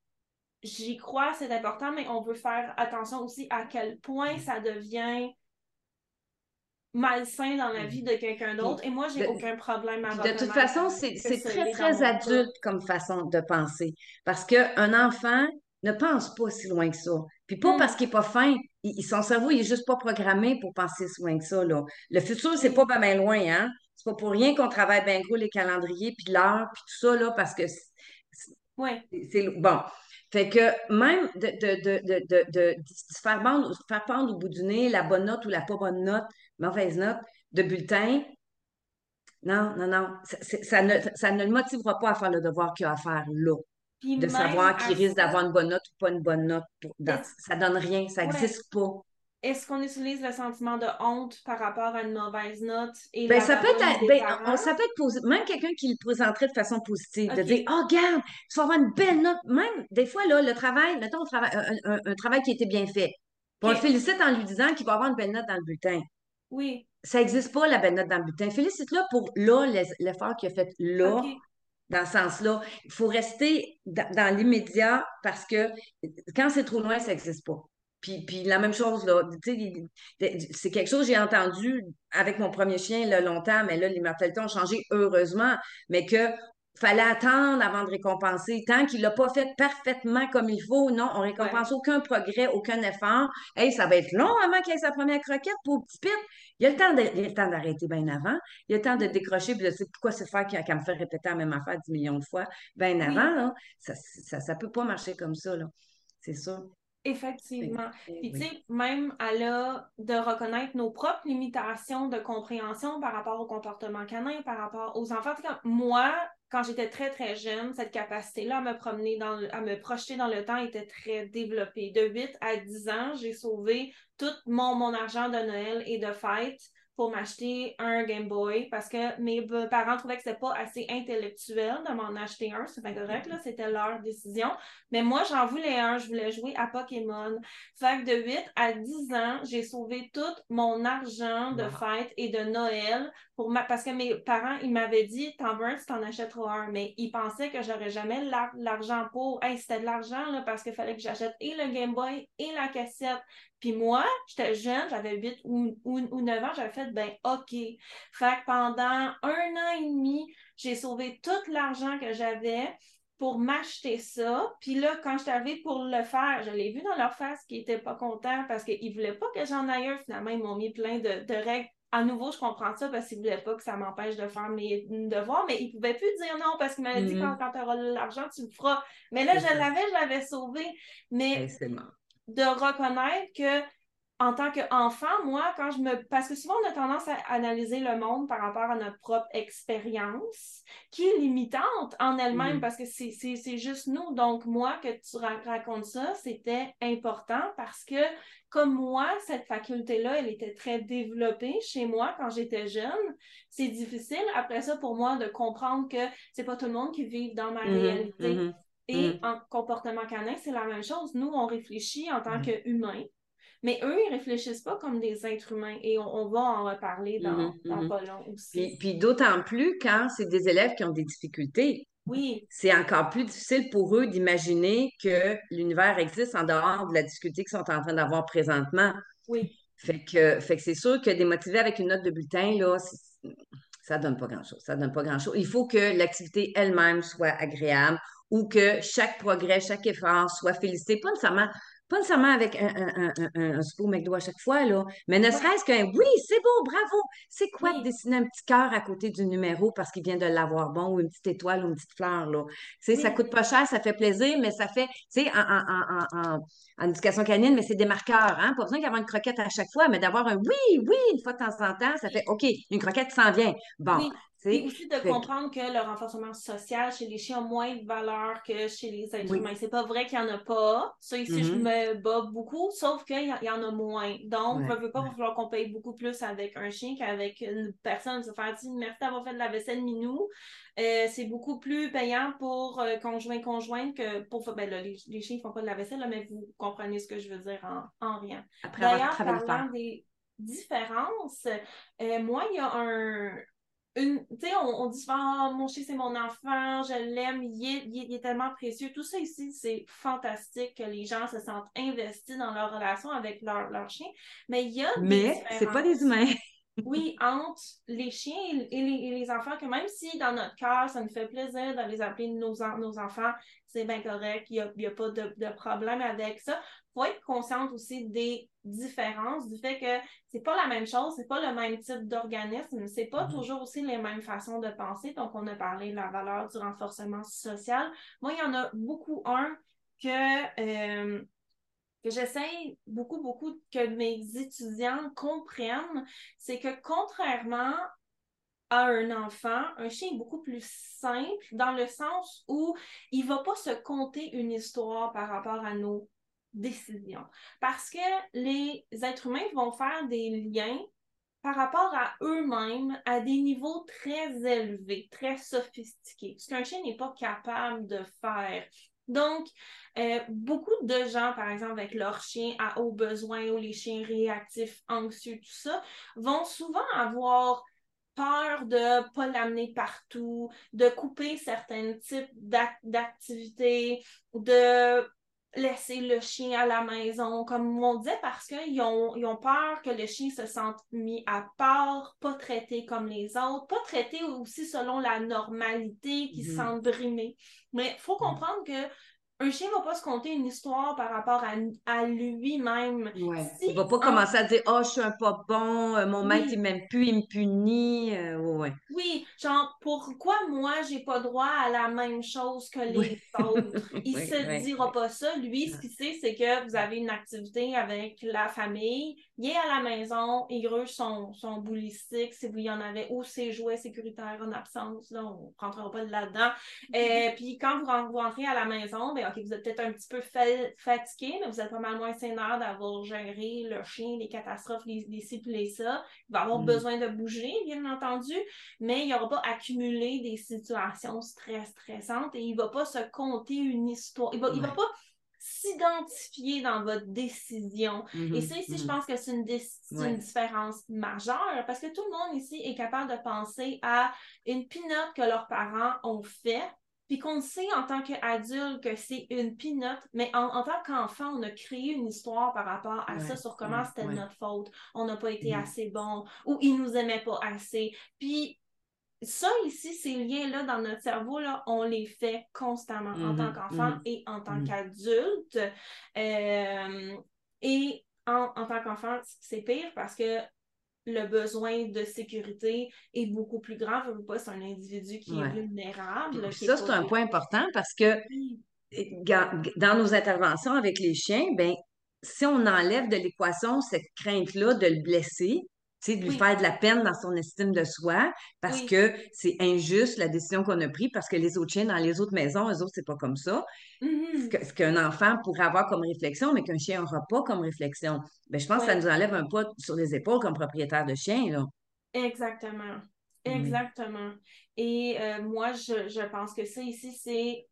j'y crois, c'est important, mais on veut faire attention aussi à quel point mm. ça devient malsain dans la mm. vie de quelqu'un d'autre. Et moi, j'ai aucun problème à De toute façon, c'est très, très adulte comme façon de penser. Parce qu'un enfant ne pense pas si loin que ça. Puis pas mm. parce qu'il n'est pas fin. Son cerveau, il n'est juste pas programmé pour penser si loin que ça. Là. Le futur, c'est pas bien loin, hein? C'est pas pour rien qu'on travaille bien gros les calendriers, puis l'heure, puis tout ça, là, parce que c'est bon. Fait que même de, de, de, faire, bande, faire pendre au bout du nez la bonne note ou la pas bonne note, mauvaise note de bulletin, non, non, non, ça, ne, ça ne le motivera pas à faire le devoir qu'il a à faire là. De savoir qu'il risque d'avoir une bonne note ou pas une bonne note. Dans, ça donne rien, ça n'existe pas. Est-ce qu'on utilise le sentiment de honte par rapport à une mauvaise note? Et ben, ça, peut être, ben, ça peut être même quelqu'un qui le présenterait de façon positive, de dire Oh, regarde, tu vas avoir une belle note. Même des fois, là, le travail, mettons un, un, travail qui a été bien fait. on le félicite en lui disant qu'il va avoir une belle note dans le bulletin. Oui. Ça n'existe pas, la belle note dans le bulletin. Félicite-le pour là, l'effort qu'il a fait là. Dans ce sens-là, il faut rester dans, l'immédiat parce que quand c'est trop loin, ça n'existe pas. Puis, la même chose, c'est quelque chose que j'ai entendu avec mon premier chien là, longtemps, mais là, les mortalités ont changé heureusement, mais que fallait attendre avant de récompenser. Tant qu'il l'a pas fait parfaitement comme il faut, non, on récompense aucun progrès, aucun effort. Hey, ça va être long avant qu'il ait sa première croquette pour petit pit. Il y a le temps le temps d'arrêter bien avant. Il y a le temps de décrocher puis de dire pourquoi c'est faire qu'à me faire répéter la même affaire 10 millions de fois bien avant. Là? Ça, ça, peut pas marcher comme ça, là. C'est ça. Effectivement. Puis, tu sais, même à là de reconnaître nos propres limitations de compréhension par rapport au comportement canin, par rapport aux enfants. Moi, quand j'étais très, très jeune, cette capacité-là à me promener, dans à me projeter dans le temps était très développée. De 8 à 10 ans, j'ai sauvé tout mon, mon argent de Noël et de fête pour m'acheter un Game Boy parce que mes parents trouvaient que c'était pas assez intellectuel de m'en acheter un. C'était correct, là, c'était leur décision. Mais moi, j'en voulais un. Je voulais jouer à Pokémon. Fait que de 8 à 10 ans, j'ai sauvé tout mon argent de fête et de Noël pour ma... parce que mes parents, ils m'avaient dit, t'en veux un, tu t'en achèteras un. Mais ils pensaient que j'aurais jamais l'argent pour. Hey, c'était de l'argent, là, parce qu'il fallait que j'achète et le Game Boy et la cassette. Puis moi, j'étais jeune, j'avais 8 ou, ou, 9 ans, j'avais fait, ben OK. Fait que pendant un an et demi, j'ai sauvé tout l'argent que j'avais pour m'acheter ça. Puis là, quand je suis arrivée pour le faire, je l'ai vu dans leur face qu'ils n'étaient pas contents parce qu'ils ne voulaient pas que j'en aille un. Finalement, ils m'ont mis plein de, règles à nouveau, je comprends ça parce qu'ils ne voulaient pas que ça m'empêche de faire mes devoirs, mais ils ne pouvaient plus dire non parce qu'ils m'avaient dit mm-hmm. quand, tu auras l'argent, tu le feras. Mais là, je l'avais, je l'avais sauvé. Mais de reconnaître que en tant qu'enfant, moi, quand je me. Parce que souvent, on a tendance à analyser le monde par rapport à notre propre expérience, qui est limitante en elle-même, mm. parce que c'est juste nous. Donc, moi, que tu racontes ça, c'était important parce que, comme moi, cette faculté-là, elle était très développée chez moi quand j'étais jeune. C'est difficile, après ça, pour moi, de comprendre que c'est pas tout le monde qui vit dans ma mm-hmm. réalité. Mm-hmm. Et mm. en comportement canin, c'est la même chose. Nous, on réfléchit en tant mm. qu'humains, mais eux, ils réfléchissent pas comme des êtres humains. Et on, va en reparler dans, mm-hmm, dans mm-hmm. pas long aussi. Puis, puis d'autant plus quand c'est des élèves qui ont des difficultés. Oui. C'est encore plus difficile pour eux d'imaginer que l'univers existe en dehors de la difficulté qu'ils sont en train d'avoir présentement. Oui. Fait que, fait que c'est sûr que démotiver avec une note de bulletin, là, ça donne pas grand-chose. Ça donne pas grand-chose. Il faut que l'activité elle-même soit agréable ou que chaque progrès, chaque effort soit félicité, pas nécessairement pas nécessairement avec un, un, un, un, au McDo à chaque fois, là, mais ne serait-ce qu'un oui, c'est beau, bravo. C'est quoi de dessiner un petit cœur à côté du numéro parce qu'il vient de l'avoir bon ou une petite étoile ou une petite fleur, là. Tu sais, ça coûte pas cher, ça fait plaisir, mais ça fait, tu sais, en, en, en, en, éducation canine, mais c'est des marqueurs, hein? Pas besoin d'avoir une croquette à chaque fois, mais d'avoir un oui, oui, une fois de temps en temps, ça fait OK, une croquette s'en vient. Bon. Et aussi de comprendre que le renforcement social chez les chiens a moins de valeur que chez les êtres humains. C'est pas vrai qu'il n'y en a pas. Ça, ici, je mm-hmm. me bats beaucoup, sauf qu'il y, en a moins. Donc, ne veut pas, va falloir qu'on paye beaucoup plus avec un chien qu'avec une personne. Se faire dire merci d'avoir fait de la vaisselle minou. Euh, c'est beaucoup plus payant pour euh, conjoint-conjointe que pour. Ben, les, chiens ne font pas de la vaisselle, mais vous comprenez ce que je veux dire en, en rien. D'ailleurs, parlant des différences, euh, moi, il y a un, tu sais, on, dit souvent, mon chien, c'est mon enfant, je l'aime, il est, tellement précieux. Tout ça ici, c'est fantastique que les gens se sentent investis dans leur relation avec leur, leur chien. Mais il y a. Mais c'est pas des humains. oui, entre les chiens et les, enfants, que même si dans notre cœur, ça nous fait plaisir de les appeler nos, nos enfants, c'est bien correct, il n'y a, pas de, de, problème avec ça. Il faut être consciente aussi des différences, du fait que c'est pas la même chose, c'est pas le même type d'organisme, c'est pas mm-hmm. toujours aussi les mêmes façons de penser. Donc, on a parlé de la valeur du renforcement social. Moi, il y en a beaucoup un que. Euh, que j'essaie beaucoup, beaucoup que mes étudiants comprennent, c'est que contrairement à un enfant, un chien est beaucoup plus simple dans le sens où il ne va pas se conter une histoire par rapport à nos décisions. Parce que les êtres humains vont faire des liens par rapport à eux-mêmes à des niveaux très élevés, très sophistiqués, ce qu'un chien n'est pas capable de faire. Donc, euh, beaucoup de gens, par exemple, avec leurs chiens à haut besoin ou les chiens réactifs, anxieux, tout ça, vont souvent avoir peur de ne pas l'amener partout, de couper certains types d'activités, de laisser le chien à la maison, comme on disait, parce qu'ils ont, ils ont peur que le chien se sente mis à part, pas traité comme les autres, pas traité aussi selon la normalité, qui se sentent brimés. Mais il faut comprendre que un chien va pas se conter une histoire par rapport à, lui-même. Ouais. Il va pas commencer à dire Oh, je suis un pas bon, euh, mon maître il m'aime plus, il me punit. Euh, ouais. Oui, genre pourquoi moi j'ai pas droit à la même chose que les autres? Il se dira pas ça. Lui, ce qu'il sait, c'est que vous avez une activité avec la famille, il est à la maison, il gruge son, son boulistique si vous y en avez, ou ses jouets sécuritaires en absence, là, on ne rentrera pas là-dedans. Et euh, puis quand vous, rentrez à la maison, ben, OK, vous êtes peut-être un petit peu fatigué, mais vous êtes pas mal moins sénère d'avoir géré le chien, les catastrophes, les, les ci, les ça. Il va avoir mm. besoin de bouger, bien entendu, mais il n'aura pas accumulé des situations très stressantes et il ne va pas se compter une histoire. Il va, va pas s'identifier dans votre décision. Et mm-hmm, ça, ici, je mm-hmm. pense que c'est une, différence majeure parce que tout le monde ici est capable de penser à une pinote que leurs parents ont fait, puis qu'on sait en tant qu'adulte que c'est une pinote, mais en, tant qu'enfant, on a créé une histoire par rapport à ça sur comment c'était notre faute, on n'a pas été mm-hmm. assez bon ou ils nous aimaient pas assez. Puis ça ici, ces liens-là dans notre cerveau, là, on les fait constamment en tant mm-hmm. qu'enfant mm-hmm. et en tant mm-hmm. qu'adulte. Euh, et en, tant qu'enfant, c'est pire parce que le besoin de sécurité est beaucoup plus grand. pas, c'est un individu qui est vulnérable. ça, c'est un point important parce que dans nos interventions avec les chiens, ben, si on enlève de l'équation cette crainte-là de le blesser, de lui faire de la peine dans son estime de soi parce que c'est injuste la décision qu'on a prise parce que les autres chiens dans les autres maisons, eux autres, c'est pas comme ça. Mm-hmm. Ce qu'un enfant pourrait avoir comme réflexion, mais qu'un chien n'aura pas comme réflexion. Ben, je pense que ça nous enlève un poids sur les épaules comme propriétaire de chien. Là. Exactement. Exactement. Et euh, moi, je, je pense que ça ici, c'est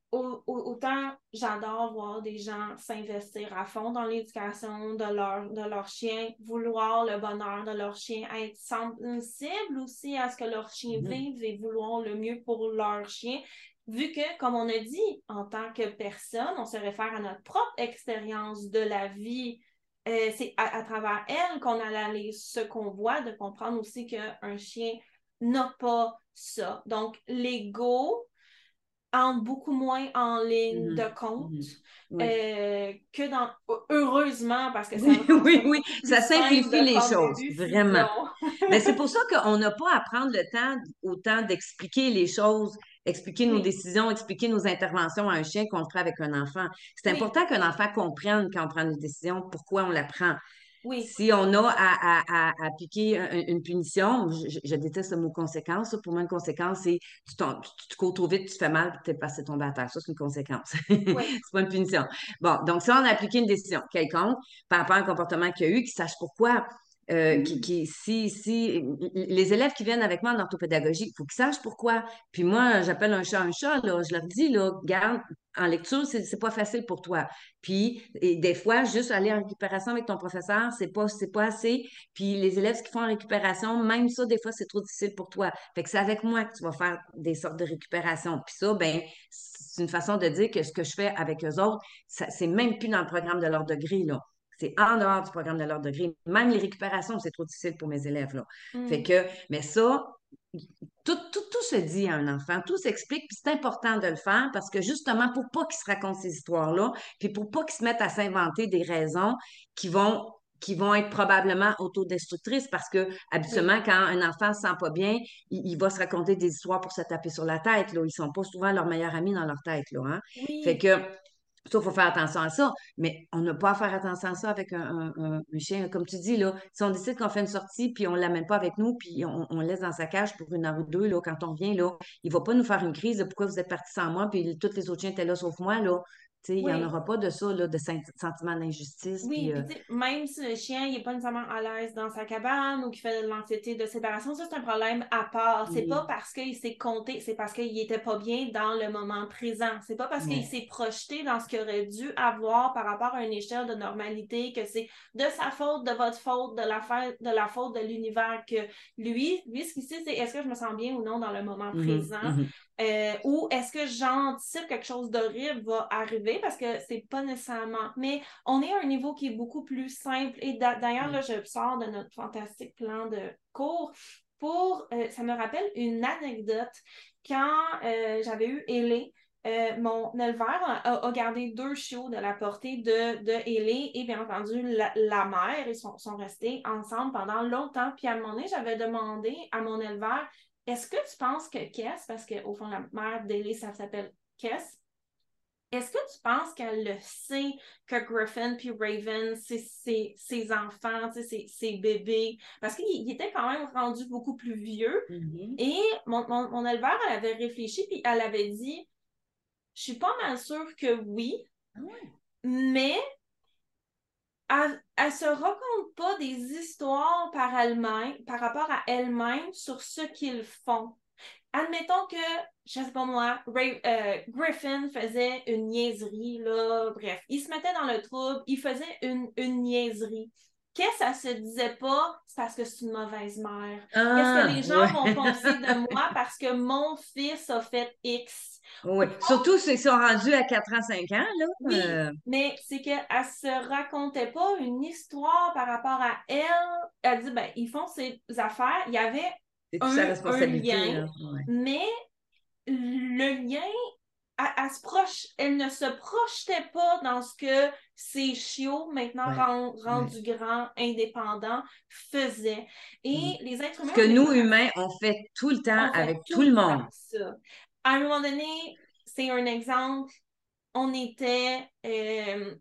autant j'adore voir des gens s'investir à fond dans l'éducation de leur, de leur chien, vouloir le bonheur de leur chien, être sensible aussi à ce que leur chien mm-hmm. vive et vouloir le mieux pour leur chien, vu que, comme on a dit, en tant que personne, on se réfère à notre propre expérience de la vie. Euh, c'est à, travers elle qu'on analyse ce qu'on voit, de comprendre aussi qu'un chien n'a pas ça. Donc, l'ego entre beaucoup moins en ligne Mhm. de compte Mhm. Oui. euh, que dans. Heureusement, parce que ça Oui, rend oui, ça oui, simplifie les choses, vraiment. Mais c'est pour ça qu'on n'a pas à prendre le temps, autant d'expliquer les choses, expliquer nos Oui, décisions, expliquer nos interventions à un chien qu'on ferait avec un enfant. C'est oui, important qu'un enfant comprenne quand on prend une décision, pourquoi on la prend. Oui, Si on a à, à- à appliquer un- une punition, je, je- déteste le mot conséquence. Pour moi, une conséquence, c'est tu, tu, tu cours trop vite, tu te fais mal, tu es passé tomber à terre. Ça, c'est une conséquence. oui, C'est pas une punition. Bon, donc si on a appliqué une décision quelconque par rapport à un comportement qu'il y a eu, qu'il sache pourquoi. Euh, qui, Mhm. qui- si, si les élèves qui viennent avec moi en orthopédagogie, il faut qu'ils sachent pourquoi. Puis moi, j'appelle un chat un chat, là, je leur dis, là, garde, en lecture, c'est c'est pas facile pour toi. Puis, et des fois, juste aller en récupération avec ton professeur, c'est pas, c'est pas assez. Puis, les élèves qui font en récupération, même ça, des fois, c'est trop difficile pour toi. Fait que c'est avec moi que tu vas faire des sortes de récupération. Puis ça, ben, c'est une façon de dire que ce que je fais avec eux autres, c'est même plus dans le programme de leur degré, là. C'est en dehors du programme de leur degré. Même les récupérations, c'est trop difficile pour mes élèves, là. Fait Mhm. que, mais ça, tout, tout, tout se dit à un enfant, tout s'explique, puis c'est important de le faire parce que justement, pour pas qu'il se raconte ces histoires-là, puis pour pas qu'il se mette à s'inventer des raisons qui vont qui vont être probablement autodestructrices parce que habituellement, quand un enfant se sent pas bien, il, il va se raconter des histoires pour se taper sur la tête. Là. Ils sont pas souvent leurs meilleurs amis dans leur tête. Là, hein? Fait que ça, il faut faire attention à ça. Mais on n'a pas à faire attention à ça avec un, chien. Comme tu dis, là, si on décide qu'on fait une sortie, puis on ne l'amène pas avec nous, puis on, laisse dans sa cage pour une heure ou deux, là, quand on vient, là, il ne va pas nous faire une crise de pourquoi vous êtes parti sans moi, puis tous les autres chiens étaient là sauf moi. Là. Il n'y en aura pas de ça, là, de sen- sentiment d'injustice. Oui, Puis, euh, même si le chien il est pas nécessairement à l'aise dans sa cabane ou qu'il fait de l'anxiété de séparation, ça c'est un problème à part. C'est pas oui, parce qu'il s'est compté, c'est parce qu'il était pas bien dans le moment présent. C'est pas parce qu'il s'est projeté dans ce qu'il aurait dû avoir par rapport à une échelle de normalité que c'est de sa faute, de votre faute, de la, fa- de la faute de l'univers que lui, lui ce qu'il sait, c'est est-ce que je me sens bien ou non dans le moment Mhm, présent. mhm. Euh, ou est-ce que j'anticipe quelque chose d'horrible va arriver? Parce que c'est pas nécessairement. Mais on est à un niveau qui est beaucoup plus simple. Et d'ailleurs, là, je sors de notre fantastique plan de cours pour. euh, ça me rappelle une anecdote. Quand euh, j'avais eu euh, mon éleveur a, a, gardé deux chiots de la portée de, de et bien entendu la, la mère. Ils sont, sont restés ensemble pendant longtemps. Puis à un moment donné, j'avais demandé à mon éleveur est-ce que tu penses que Kess, parce qu'au fond, la mère d'Ellie, ça s'appelle Kess, est-ce que tu penses qu'elle le sait que Griffin puis Raven, c'est ses enfants, ses bébés? Parce qu'il était quand même rendu beaucoup plus vieux. Mhm. Et mon, mon, mon éleveur, elle avait réfléchi puis elle avait dit Je suis pas mal sûre que oui, Ah ouais. mais elle, elle se raconte pas des histoires par elle-même, par rapport à elle-même sur ce qu'ils font. Admettons que, je sais pas moi, euh, Griffin faisait une niaiserie, là, bref, il se mettait dans le trouble, il faisait une, une niaiserie. Qu'est-ce que ça se disait pas? C'est parce que c'est une mauvaise mère. Qu'est-ce que Ah, les gens ouais. vont penser de moi? Parce que mon fils a fait X? Oui. Surtout ceux qui sont rendus à 4 ans, 5 ans, là. Oui, euh, mais c'est qu'elle se racontait pas une histoire par rapport à elle. Elle dit, ben, ils font ces affaires. Il y avait sa un, lien, là? Ouais. mais le lien, elle, elle se proche, elle ne se projetait pas dans ce que ces chiots, maintenant Ouais. ren- Ouais. rendus grands, indépendants, faisaient. Et Mm. les êtres Ce humains, que on est nous, humains, on fait tout le temps avec tout tout le monde. ça. À un moment donné, c'est un exemple. On était. euh,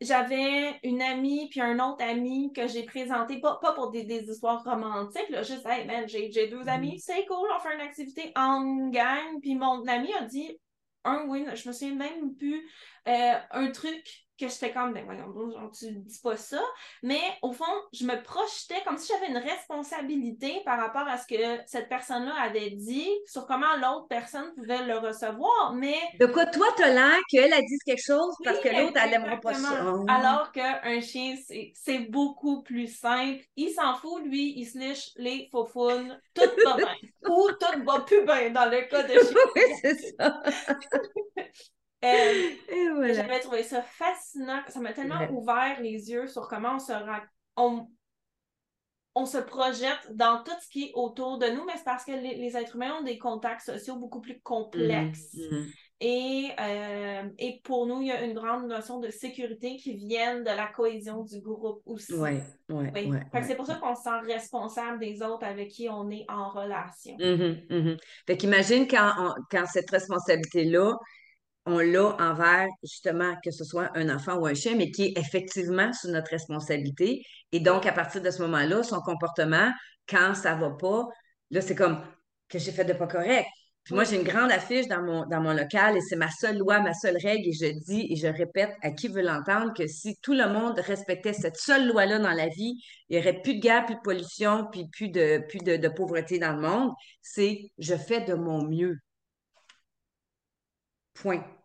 j'avais une amie puis un autre ami que j'ai présenté, pas, pas pour des, des histoires romantiques, là, juste, hey man, j'ai j'ai deux amis, Mhm. c'est cool, on fait une activité en gang. Puis mon ami a dit, un, oui, je me souviens même plus, euh, un truc que j'étais comme, ben voyons, genre, tu dis pas ça. Mais au fond, je me projetais comme si j'avais une responsabilité par rapport à ce que cette personne-là avait dit sur comment l'autre personne pouvait le recevoir. Mais De quoi toi, t'as l'air qu'elle a dit quelque chose oui, parce que l'autre, elle n'aimera pas ça. Oh. Alors qu'un chien, c'est- beaucoup plus simple. Il s'en fout, lui, il se liche les faufounes, tout va bien. Ou tout va plus bien dans le cas de Oui, c'est ça. Euh, voilà. J'avais trouvé ça fascinant. Ça m'a tellement Ouais. ouvert les yeux sur comment on se, ra- on, on se projette dans tout ce qui est autour de nous, mais c'est parce que les, les êtres humains ont des contacts sociaux beaucoup plus complexes. Mhm, mhm. Et, euh, et pour nous, il y a une grande notion de sécurité qui vient de la cohésion du groupe aussi. Ouais, ouais, Oui. ouais. c'est pour ça qu'on se sent responsable des autres avec qui on est en relation. Mhm. Fait qu'imagine quand, on- quand cette responsabilité-là, on l'a envers justement que ce soit un enfant ou un chien, mais qui est effectivement sous notre responsabilité. Et donc, à partir de ce moment-là, son comportement, quand ça va pas, là, c'est comme que j'ai fait de pas correct. Puis moi, j'ai une grande affiche dans mon, dans mon local et c'est ma seule loi, ma seule règle. Et je dis et je répète à qui veut l'entendre que si tout le monde respectait cette seule loi-là dans la vie, il n'y aurait plus de guerre, plus de pollution, puis plus de, plus de, de pauvreté dans le monde. C'est je fais de mon mieux. Point.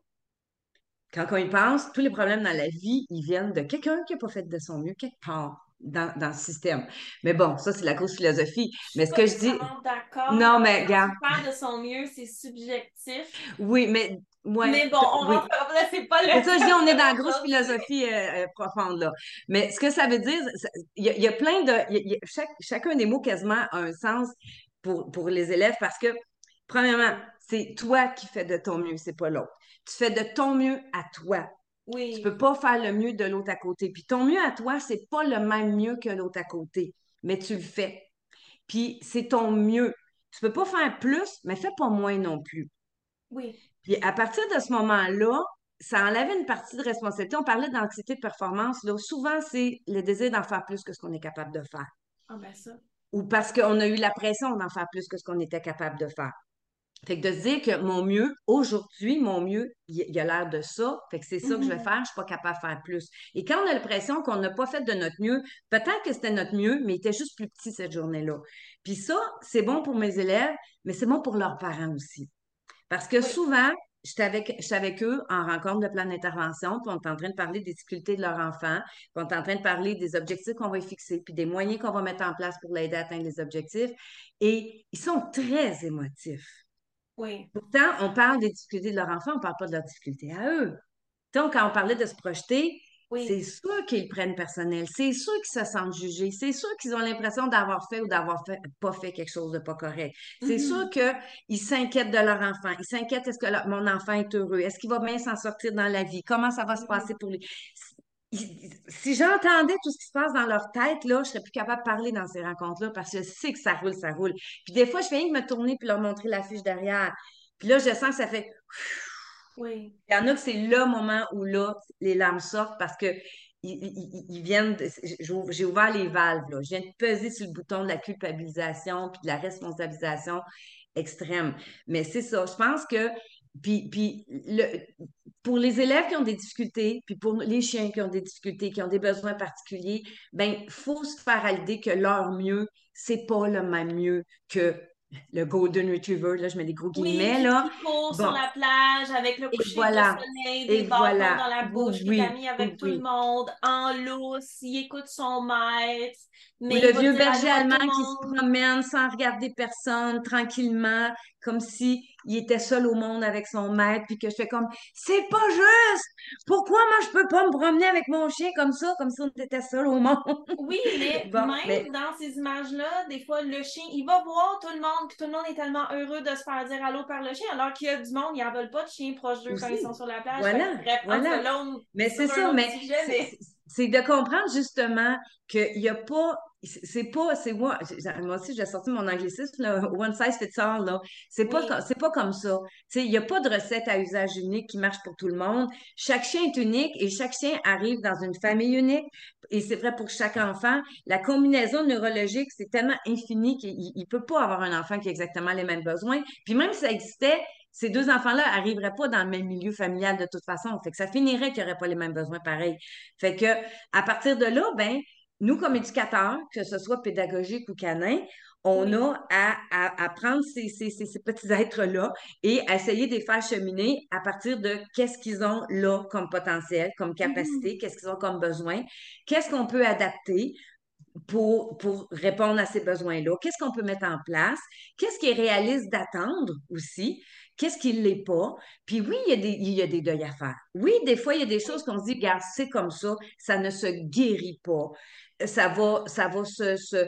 Quand on y pense, tous les problèmes dans la vie, ils viennent de quelqu'un qui n'a pas fait de son mieux quelque part dans, dans le système. Mais bon, ça, c'est la grosse philosophie. Mais ce que je dis, d'accord. Non, mais regarde. Faire de son mieux, c'est subjectif. oui, mais, ouais, mais bon, on oui. rentre là, c'est pas le. C'est ça, je dis, on est dans la grosse philosophie euh, euh, profonde, là. Mais ce que ça veut dire, il y, a- il y a plein de. il y a- il y a- chaque, chacun des mots quasiment a un sens pour, pour les élèves parce que, premièrement, c'est toi qui fais de ton mieux, c'est pas l'autre. Tu fais de ton mieux à toi. Oui. Tu peux pas faire le mieux de l'autre à côté. Puis ton mieux à toi, c'est pas le même mieux que l'autre à côté, mais tu le fais. Puis c'est ton mieux. Tu peux pas faire plus, mais fais pas moins non plus. Oui. Puis à partir de ce moment-là, ça enlève une partie de responsabilité. On parlait d'anxiété de performance. Là. Souvent, c'est le désir d'en faire plus que ce qu'on est capable de faire. Ah ben ça. Ou parce qu'on a eu la pression d'en faire plus que ce qu'on était capable de faire. Fait que de se dire que mon mieux, aujourd'hui, mon mieux, il a l'air de ça. Fait que c'est ça que je vais Mhm. faire, je suis pas capable de faire plus. Et quand on a l'impression qu'on n'a pas fait de notre mieux, peut-être que c'était notre mieux, mais il était juste plus petit cette journée-là. Puis ça, c'est bon pour mes élèves, mais c'est bon pour leurs parents aussi. Parce que Oui. souvent, j'étais avec, j'étais avec eux en rencontre de plan d'intervention, puis on est en train de parler des difficultés de leur enfant, puis on est en train de parler des objectifs qu'on va y fixer, puis des moyens qu'on va mettre en place pour l'aider à atteindre les objectifs. Et ils sont très émotifs. Oui. Pourtant, on parle des difficultés de leur enfant, on ne parle pas de leurs difficultés à eux. Donc, quand on parlait de se projeter, Oui. c'est sûr qu'ils prennent personnel, c'est sûr qu'ils se sentent jugés, c'est sûr qu'ils ont l'impression d'avoir fait ou d'avoir fait, pas fait quelque chose de pas correct. C'est Mhm. sûr qu'ils s'inquiètent de leur enfant, ils s'inquiètent est-ce que leur- mon enfant est heureux, est-ce qu'il va bien s'en sortir dans la vie, comment ça va se Mhm. passer pour lui? Si- j'entendais tout ce qui se passe dans leur tête, là, je serais plus capable de parler dans ces rencontres-là parce que je sais que ça roule, ça roule. Puis des fois, je rien que me tourner puis leur montrer la fiche derrière. Puis là, je sens que ça fait Oui. il y en a que c'est le moment où là, les larmes sortent parce que ils, ils- ils viennent de- j'ai j'ai ouvert les valves, là. Je viens de peser sur le bouton de la culpabilisation puis de la responsabilisation extrême. Mais c'est ça, je pense que puis, puis le, pour les élèves qui ont des difficultés, puis pour les chiens qui ont des difficultés, qui ont des besoins particuliers, ben faut se faire à l'idée que leur mieux, c'est pas le même mieux que le Golden Retriever, là, je mets des gros Oui, guillemets, qui, là. qui court Bon. sur la plage avec le coucher voilà. de soleil, des bâtons voilà. dans la Oui, bouche, oui, est ami avec oui, tout oui. le monde, en lousse, il écoute son maître, mais le vieux berger allemand le qui se promène sans regarder personne, tranquillement, comme si il était seul au monde avec son maître, puis que je fais comme, c'est pas juste! Pourquoi moi je peux pas me promener avec mon chien comme ça, comme si on était seul au monde? Oui, mais Bon, même mais dans ces images-là, des fois, le chien, il va voir tout le monde, puis tout le monde est tellement heureux de se faire dire allô par le chien, alors qu'il y a du monde, ils n'en veulent pas de chien proche d'eux quand ils sont sur la plage. voilà, bref, voilà. Mais c'est ça, mais c'est de comprendre justement qu'il n'y a pas, c'est pas, c'est moi, aussi j'ai sorti mon anglicisme, là, one size fits all, là. C'est pas, oui, c'est pas comme ça. Il n'y a pas de recette à usage unique qui marche pour tout le monde. Chaque chien est unique et chaque chien arrive dans une famille unique et c'est vrai pour chaque enfant. La combinaison neurologique, c'est tellement infini qu'il ne peut pas avoir un enfant qui a exactement les mêmes besoins. Puis même si ça existait, ces deux enfants-là n'arriveraient pas dans le même milieu familial de toute façon. Fait que ça finirait qu'ils n'auraient pas les mêmes besoins pareils. Fait que à partir de là, ben, nous, comme éducateurs, que ce soit pédagogique ou canin, on a à, à, à prendre ces, ces, ces, ces petits êtres-là et à essayer de les faire cheminer à partir de qu'est-ce qu'ils ont là comme potentiel, comme Mhm. capacité, qu'est-ce qu'ils ont comme besoin, qu'est-ce qu'on peut adapter pour, pour répondre à ces besoins-là? Qu'est-ce qu'on peut mettre en place? Qu'est-ce qui est réaliste d'attendre aussi? Qu'est-ce qui ne l'est pas? Puis oui, il y, a des, il y a des deuils à faire. Oui, des fois, il y a des choses qu'on se dit, regarde, c'est comme ça, ça ne se guérit pas ça va, ça va se, se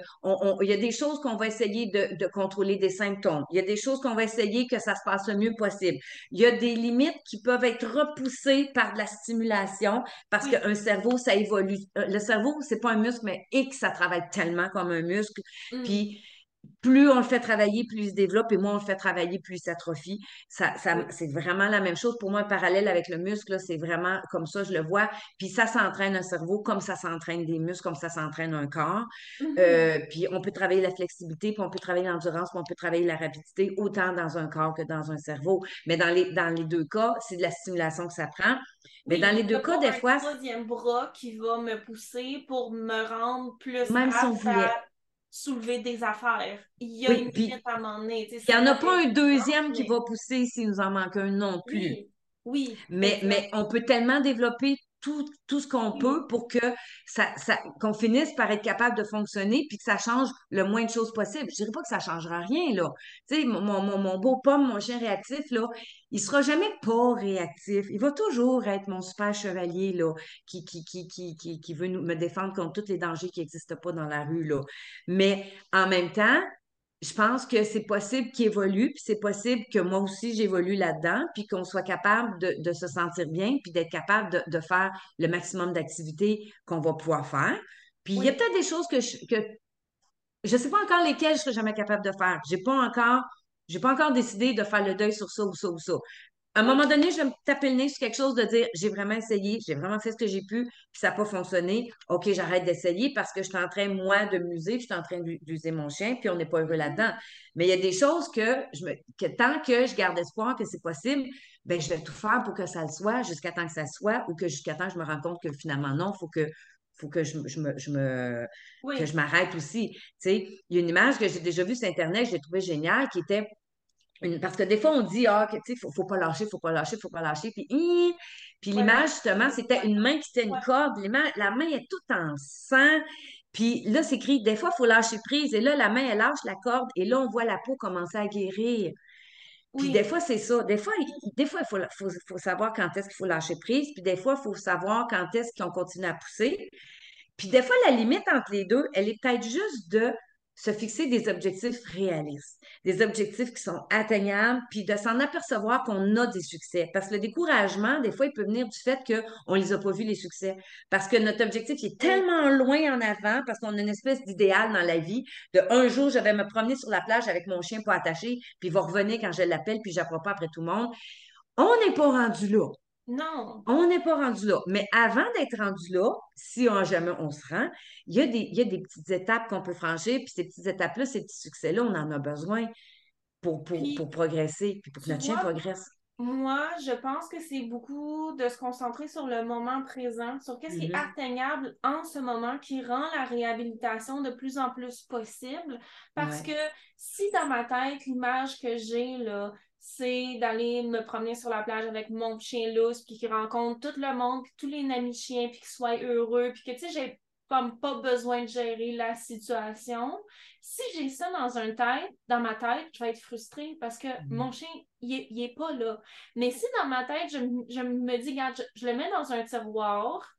il y a des choses qu'on va essayer de, de, contrôler des symptômes. Il y a des choses qu'on va essayer que ça se passe le mieux possible. Il y a des limites qui peuvent être repoussées par de la stimulation parce qu'un cerveau, ça évolue. Euh, le cerveau, c'est pas un muscle, mais X, ça travaille tellement comme un muscle. Mm. Puis plus on le fait travailler, plus il se développe, et moins on le fait travailler, plus il s'atrophie. Ça, ça C'est vraiment la même chose. Pour moi, un parallèle avec le muscle, c'est vraiment comme ça, je le vois. Puis ça s'entraîne un cerveau comme ça s'entraîne des muscles, comme ça s'entraîne un corps. Mm-hmm. Euh, puis on peut travailler la flexibilité, puis on peut travailler l'endurance, puis on peut travailler la rapidité, autant dans un corps que dans un cerveau. Mais dans les, dans les deux cas, c'est de la stimulation que ça prend. Mais dans les deux cas, des fois. un troisième bras qui va me pousser pour me rendre plus Même si on voulait soulever des affaires. Il y a une limite à un moment donné. Il n'y en a pas un deuxième qui va pousser s'il nous en manque un non plus. Oui. mais, mais on peut tellement développer tout, tout ce qu'on peut pour que ça, ça qu'on finisse par être capable de fonctionner puis que ça change le moins de choses possible. Je dirais pas que ça changera rien, là. Tu sais, mon, mon, mon, beau pomme, mon chien réactif, là, il sera jamais pas réactif. Il va toujours être mon super chevalier, là, qui, qui, qui, qui, qui, qui veut nous, me défendre contre tous les dangers qui n'existent pas dans la rue, là. Mais en même temps, je pense que c'est possible qu'il évolue, puis c'est possible que moi aussi j'évolue là-dedans, puis qu'on soit capable de, se sentir bien, puis d'être capable de, faire le maximum d'activités qu'on va pouvoir faire. Puis il y a peut-être des choses que je, que je sais pas encore lesquelles je serai jamais capable de faire. J'ai pas encore, j'ai pas encore décidé de faire le deuil sur ça ou ça ou ça. À un moment donné, je vais me taper le nez sur quelque chose de dire j'ai vraiment essayé, j'ai vraiment fait ce que j'ai pu, puis ça n'a pas fonctionné. OK, j'arrête d'essayer parce que je suis en train, moi, de m'user, je suis en train d'user mon chien, puis on n'est pas heureux là-dedans. Mais il y a des choses que, je me, que tant que je garde espoir que c'est possible, ben je vais tout faire pour que ça le soit, jusqu'à temps que ça soit, ou que jusqu'à temps que je me rende compte que finalement, non, il faut que faut que je, je me, je me que je m'arrête aussi. Tu sais, il y a une image que j'ai déjà vue sur Internet, je l'ai trouvée géniale, qui était parce que des fois, on dit, ah, tu sais, faut, faut pas lâcher, faut pas lâcher, faut pas lâcher. Puis, puis l'image, justement, c'était une main qui était une corde. La main est toute en sang. Puis là, c'est écrit, des fois, il faut lâcher prise. Et là, la main, elle lâche la corde. Et là, on voit la peau commencer à guérir. Puis des fois, c'est ça. Des fois, des fois il faut, faut, savoir quand est-ce qu'il faut lâcher prise. Puis des fois, il faut savoir quand est-ce qu'on continue à pousser. Puis des fois, la limite entre les deux, elle est peut-être juste de se fixer des objectifs réalistes, des objectifs qui sont atteignables, puis de s'en apercevoir qu'on a des succès. Parce que le découragement, des fois, il peut venir du fait qu'on ne les a pas vus, les succès. Parce que notre objectif est tellement loin en avant, parce qu'on a une espèce d'idéal dans la vie, de un jour, je vais me promener sur la plage avec mon chien pas attaché, puis il va revenir quand je l'appelle, puis j'apprends pas après tout le monde. On n'est pas rendu là. Non. On n'est pas rendu là. Mais avant d'être rendu là, si on, jamais on se rend, il y a des, des petites étapes qu'on peut franchir. Puis ces petites étapes-là, ces petits succès-là, on en a besoin pour, pour, progresser, puis pour que notre chien progresse. Moi, je pense que c'est beaucoup de se concentrer sur le moment présent, sur ce qui est mm-hmm. atteignable en ce moment qui rend la réhabilitation de plus en plus possible. Parce que si dans ma tête, l'image que j'ai, là, c'est d'aller me promener sur la plage avec mon chien lousse, puis qu'il rencontre tout le monde, puis tous les amis chiens, puis qu'il soit heureux, puis que, tu sais, j'ai comme pas besoin de gérer la situation. Si j'ai ça dans un tête, dans ma tête, je vais être frustrée parce que mhm. mon chien, il est, pas là. Mais si dans ma tête, je, me dis, regarde, je, le mets dans un tiroir,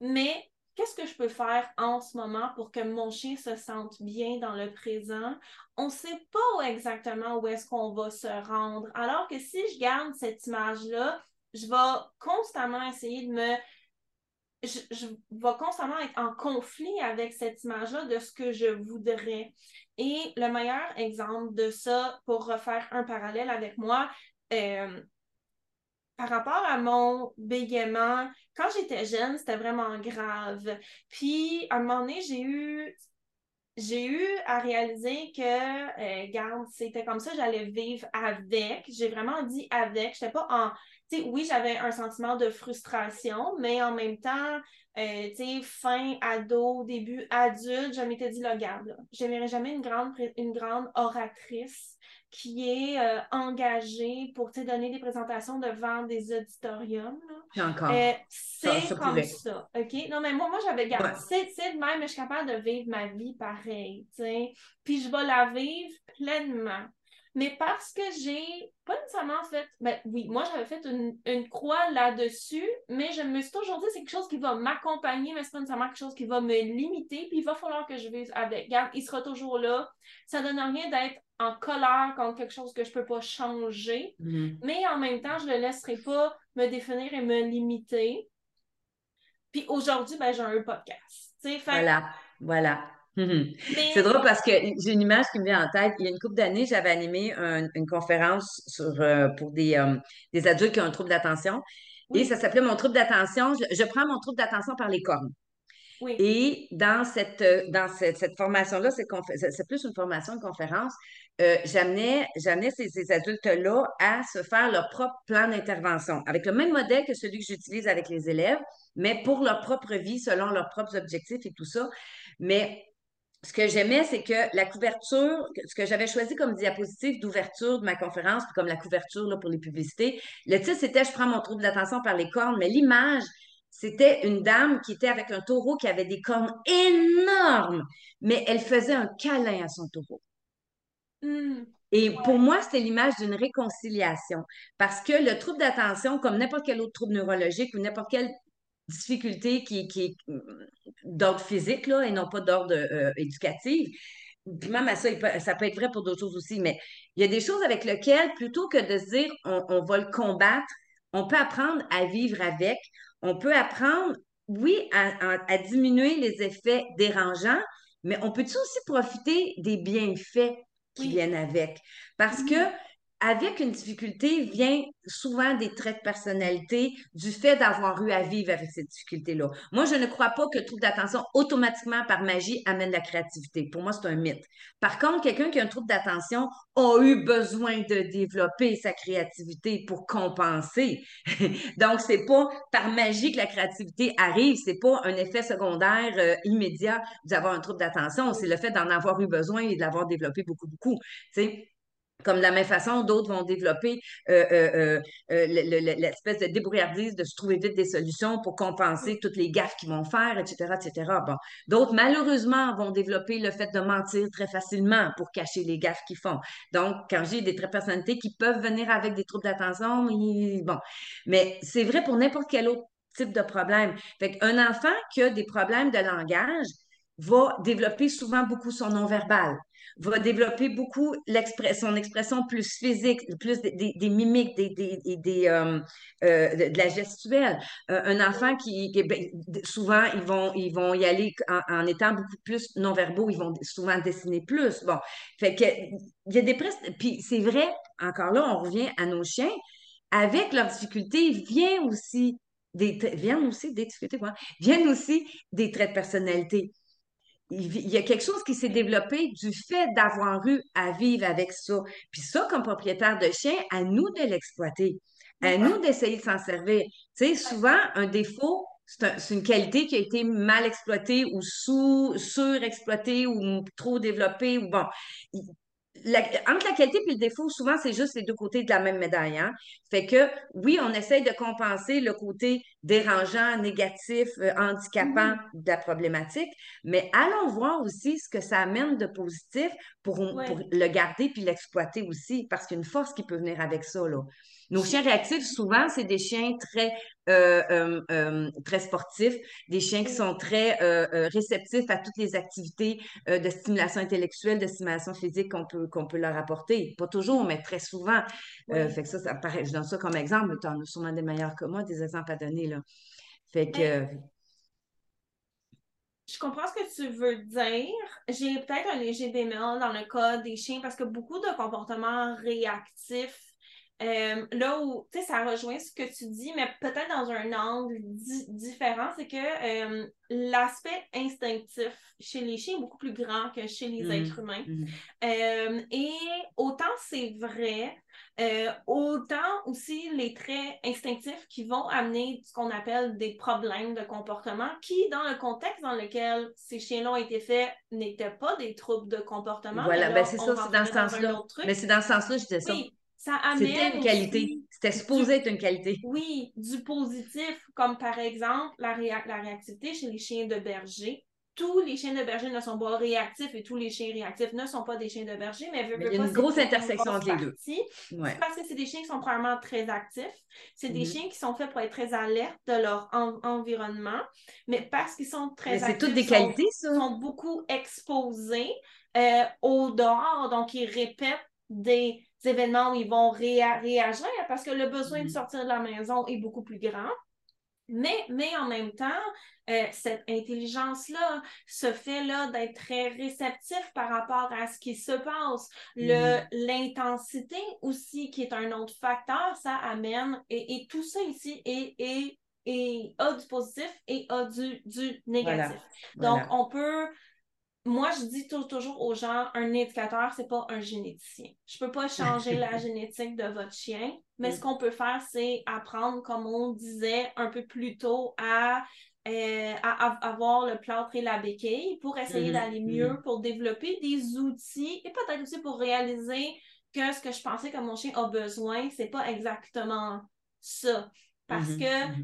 mais qu'est-ce que je peux faire en ce moment pour que mon chien se sente bien dans le présent? On ne sait pas exactement où est-ce qu'on va se rendre. Alors que si je garde cette image-là, je vais constamment essayer de me... Je, vais constamment être en conflit avec cette image-là de ce que je voudrais. Et le meilleur exemple de ça, pour refaire un parallèle avec moi, euh, par rapport à mon bégaiement, quand j'étais jeune, c'était vraiment grave. Puis, à un moment donné, j'ai eu, j'ai eu à réaliser que, euh, garde, c'était comme ça, j'allais vivre avec. J'ai vraiment dit avec. Je n'étais pas en oui, j'avais un sentiment de frustration, mais en même temps, euh, fin ado, début adulte, je m'étais dit, là, garde, j'aimerais jamais une grande, une grande oratrice qui est euh, engagée pour donner des présentations devant des auditoriums. Euh, c'est comme ça. OK? Non, mais moi, moi j'avais gardé. C'est de même, mais je suis capable de vivre ma vie pareil. Puis je vais la vivre pleinement mais parce que j'ai pas nécessairement fait. Ben oui, moi j'avais fait une, croix là-dessus, mais je me suis toujours dit c'est quelque chose qui va m'accompagner, mais c'est pas nécessairement quelque chose qui va me limiter, puis il va falloir que je vive avec. Regarde, il sera toujours là. Ça donne rien d'être en colère contre quelque chose que je peux pas changer, mm-hmm. mais en même temps, je le laisserai pas me définir et me limiter. Puis aujourd'hui, ben, j'ai un podcast. Fait... Voilà, voilà. Mhm. C'est drôle parce que j'ai une image qui me vient en tête. Il y a une couple d'années, j'avais animé une conférence sur, euh, pour des, euh, des adultes qui ont un trouble d'attention. Et ça s'appelait Mon trouble d'attention. Je, prends mon trouble d'attention par les cornes. Et dans cette, euh, dans cette, formation-là, c'est plus une formation, une conférence, j'amenais ces, ces adultes-là à se faire leur propre plan d'intervention, avec le même modèle que celui que j'utilise avec les élèves, mais pour leur propre vie, selon leurs propres objectifs et tout ça. Mais ce que j'aimais, c'est que la couverture, ce que j'avais choisi comme diapositive d'ouverture de ma conférence, puis comme la couverture pour les publicités, le titre, c'était Je prends mon trouble d'attention par les cornes, mais l'image, c'était une dame qui était avec un taureau qui avait des cornes énormes, mais elle faisait un câlin à son taureau. Hmm. Et pour moi, c'était l'image d'une réconciliation. Parce que le trouble d'attention, comme n'importe quel autre trouble neurologique ou n'importe quel difficulté qui, qui est mm, d'ordre physique là, et non pas d'ordre euh, éducatif. Puis même à ça, ça peut être vrai pour d'autres choses aussi, mais il y a des choses avec lesquelles, plutôt que de se dire on, va le combattre, on peut apprendre à vivre avec, on peut apprendre, oui, à, diminuer les effets dérangeants, mais on peut aussi profiter des bienfaits qui viennent avec? Parce que avec une difficulté vient souvent des traits de personnalité du fait d'avoir eu à vivre avec cette difficulté-là. Moi, je ne crois pas que le trouble d'attention automatiquement par magie amène la créativité. Pour moi, c'est un mythe. Par contre, quelqu'un qui a un trouble d'attention a eu besoin de développer sa créativité pour compenser. Donc, c'est pas par magie que la créativité arrive, c'est pas un effet secondaire euh, immédiat d'avoir un trouble d'attention, c'est le fait d'en avoir eu besoin et de l'avoir développé beaucoup, beaucoup. Comme de la même façon, d'autres vont développer euh, euh, euh, l'espèce de débrouillardise de se trouver vite des solutions pour compenser toutes les gaffes qu'ils vont faire, etc., etc. Bon. D'autres, malheureusement, vont développer le fait de mentir très facilement pour cacher les gaffes qu'ils font. Donc, quand j'ai des traits de personnalité qui peuvent venir avec des troubles d'attention, bon. Mais c'est vrai pour n'importe quel autre type de problème. Fait qu'un enfant qui a des problèmes de langage va développer souvent beaucoup son non-verbal va développer beaucoup son expression plus physique, plus des, mimiques, des, euh, euh, de, la gestuelle. Euh, un enfant qui, ben, souvent, ils vont, ils vont y aller en, étant beaucoup plus non-verbaux, ils vont souvent dessiner plus. Bon, fait que il y a des Puis c'est vrai, encore là, on revient à nos chiens. Avec leurs difficultés, vient aussi des viennent aussi des difficultés, quoi. viennent aussi des traits de personnalité il y a quelque chose qui s'est développé du fait d'avoir eu à vivre avec ça. Puis ça, comme propriétaire de chien, à nous de l'exploiter, à nous d'essayer de s'en servir. Tu sais, souvent, un défaut, c'est une qualité qui a été mal exploitée ou sous surexploitée ou trop développée ou bon entre la qualité et le défaut, souvent, c'est juste les deux côtés de la même médaille. Hein. Fait que, oui, on essaye de compenser le côté dérangeant, négatif, euh, handicapant mm-hmm. de la problématique, mais allons voir aussi ce que ça amène de positif pour, pour le garder puis l'exploiter aussi, parce qu'il y a une force qui peut venir avec ça. Là. Nos chiens réactifs, souvent, c'est des chiens très, euh, euh, euh, très sportifs, des chiens qui sont très réceptifs à toutes les activités de stimulation intellectuelle, de stimulation physique qu'on peut, qu'on peut leur apporter. Pas toujours, mais très souvent. fait que ça, ça paraît, je donne ça comme exemple, mais tu en as sûrement des meilleurs que moi, des exemples à donner. Là. Fait que. Je comprends ce que tu veux dire. J'ai peut-être un léger bémol dans le cas des chiens parce que beaucoup de comportements réactifs euh, là où, tu sais, ça rejoint ce que tu dis, mais peut-être dans un angle différent, c'est que euh, l'aspect instinctif chez les chiens est beaucoup plus grand que chez les mm-hmm. êtres humains. Mm-hmm. Euh, et autant c'est vrai, autant aussi les traits instinctifs qui vont amener ce qu'on appelle des problèmes de comportement, qui, dans le contexte dans lequel ces chiens-là ont été faits, n'étaient pas des troubles de comportement. Voilà, ben c'est ça, c'est dans ce sens-là. Mais c'est dans ce sens-là, je disais ça. C'était une qualité. C'était supposé être une qualité. Oui, du positif, comme par exemple la, la réactivité chez les chiens de berger. Tous les chiens de berger ne sont pas réactifs et tous les chiens réactifs ne sont pas des chiens de berger, mais, il y a une grosse intersection entre les deux. Parce que c'est des chiens qui sont probablement très actifs. C'est des mm-hmm. chiens qui sont faits pour être très alertes de leur environnement, mais parce qu'ils sont très actifs. C'est toutes des qualités, ça. Ils sont beaucoup exposés euh, au dehors, donc ils répètent des événements où ils vont réagir parce que le besoin de mm-hmm. sortir de la maison est beaucoup plus grand. Mais, mais en même temps, euh, cette intelligence-là, ce fait-là d'être très réceptif par rapport à ce qui se passe, mm-hmm. l'intensité aussi, qui est un autre facteur, ça amène, et, tout ça ici est, a du positif et a du, du négatif. Donc, on peut moi, je dis toujours aux gens, un éducateur, c'est pas un généticien. Je peux pas changer la génétique de votre chien, mais ce qu'on peut faire, c'est apprendre, comme on disait un peu plus tôt, à, euh, avoir le plâtre et la béquille pour essayer mm-hmm. d'aller mieux, mm-hmm. pour développer des outils et peut-être aussi pour réaliser que ce que je pensais que mon chien a besoin, c'est pas exactement ça. Parce mm-hmm. que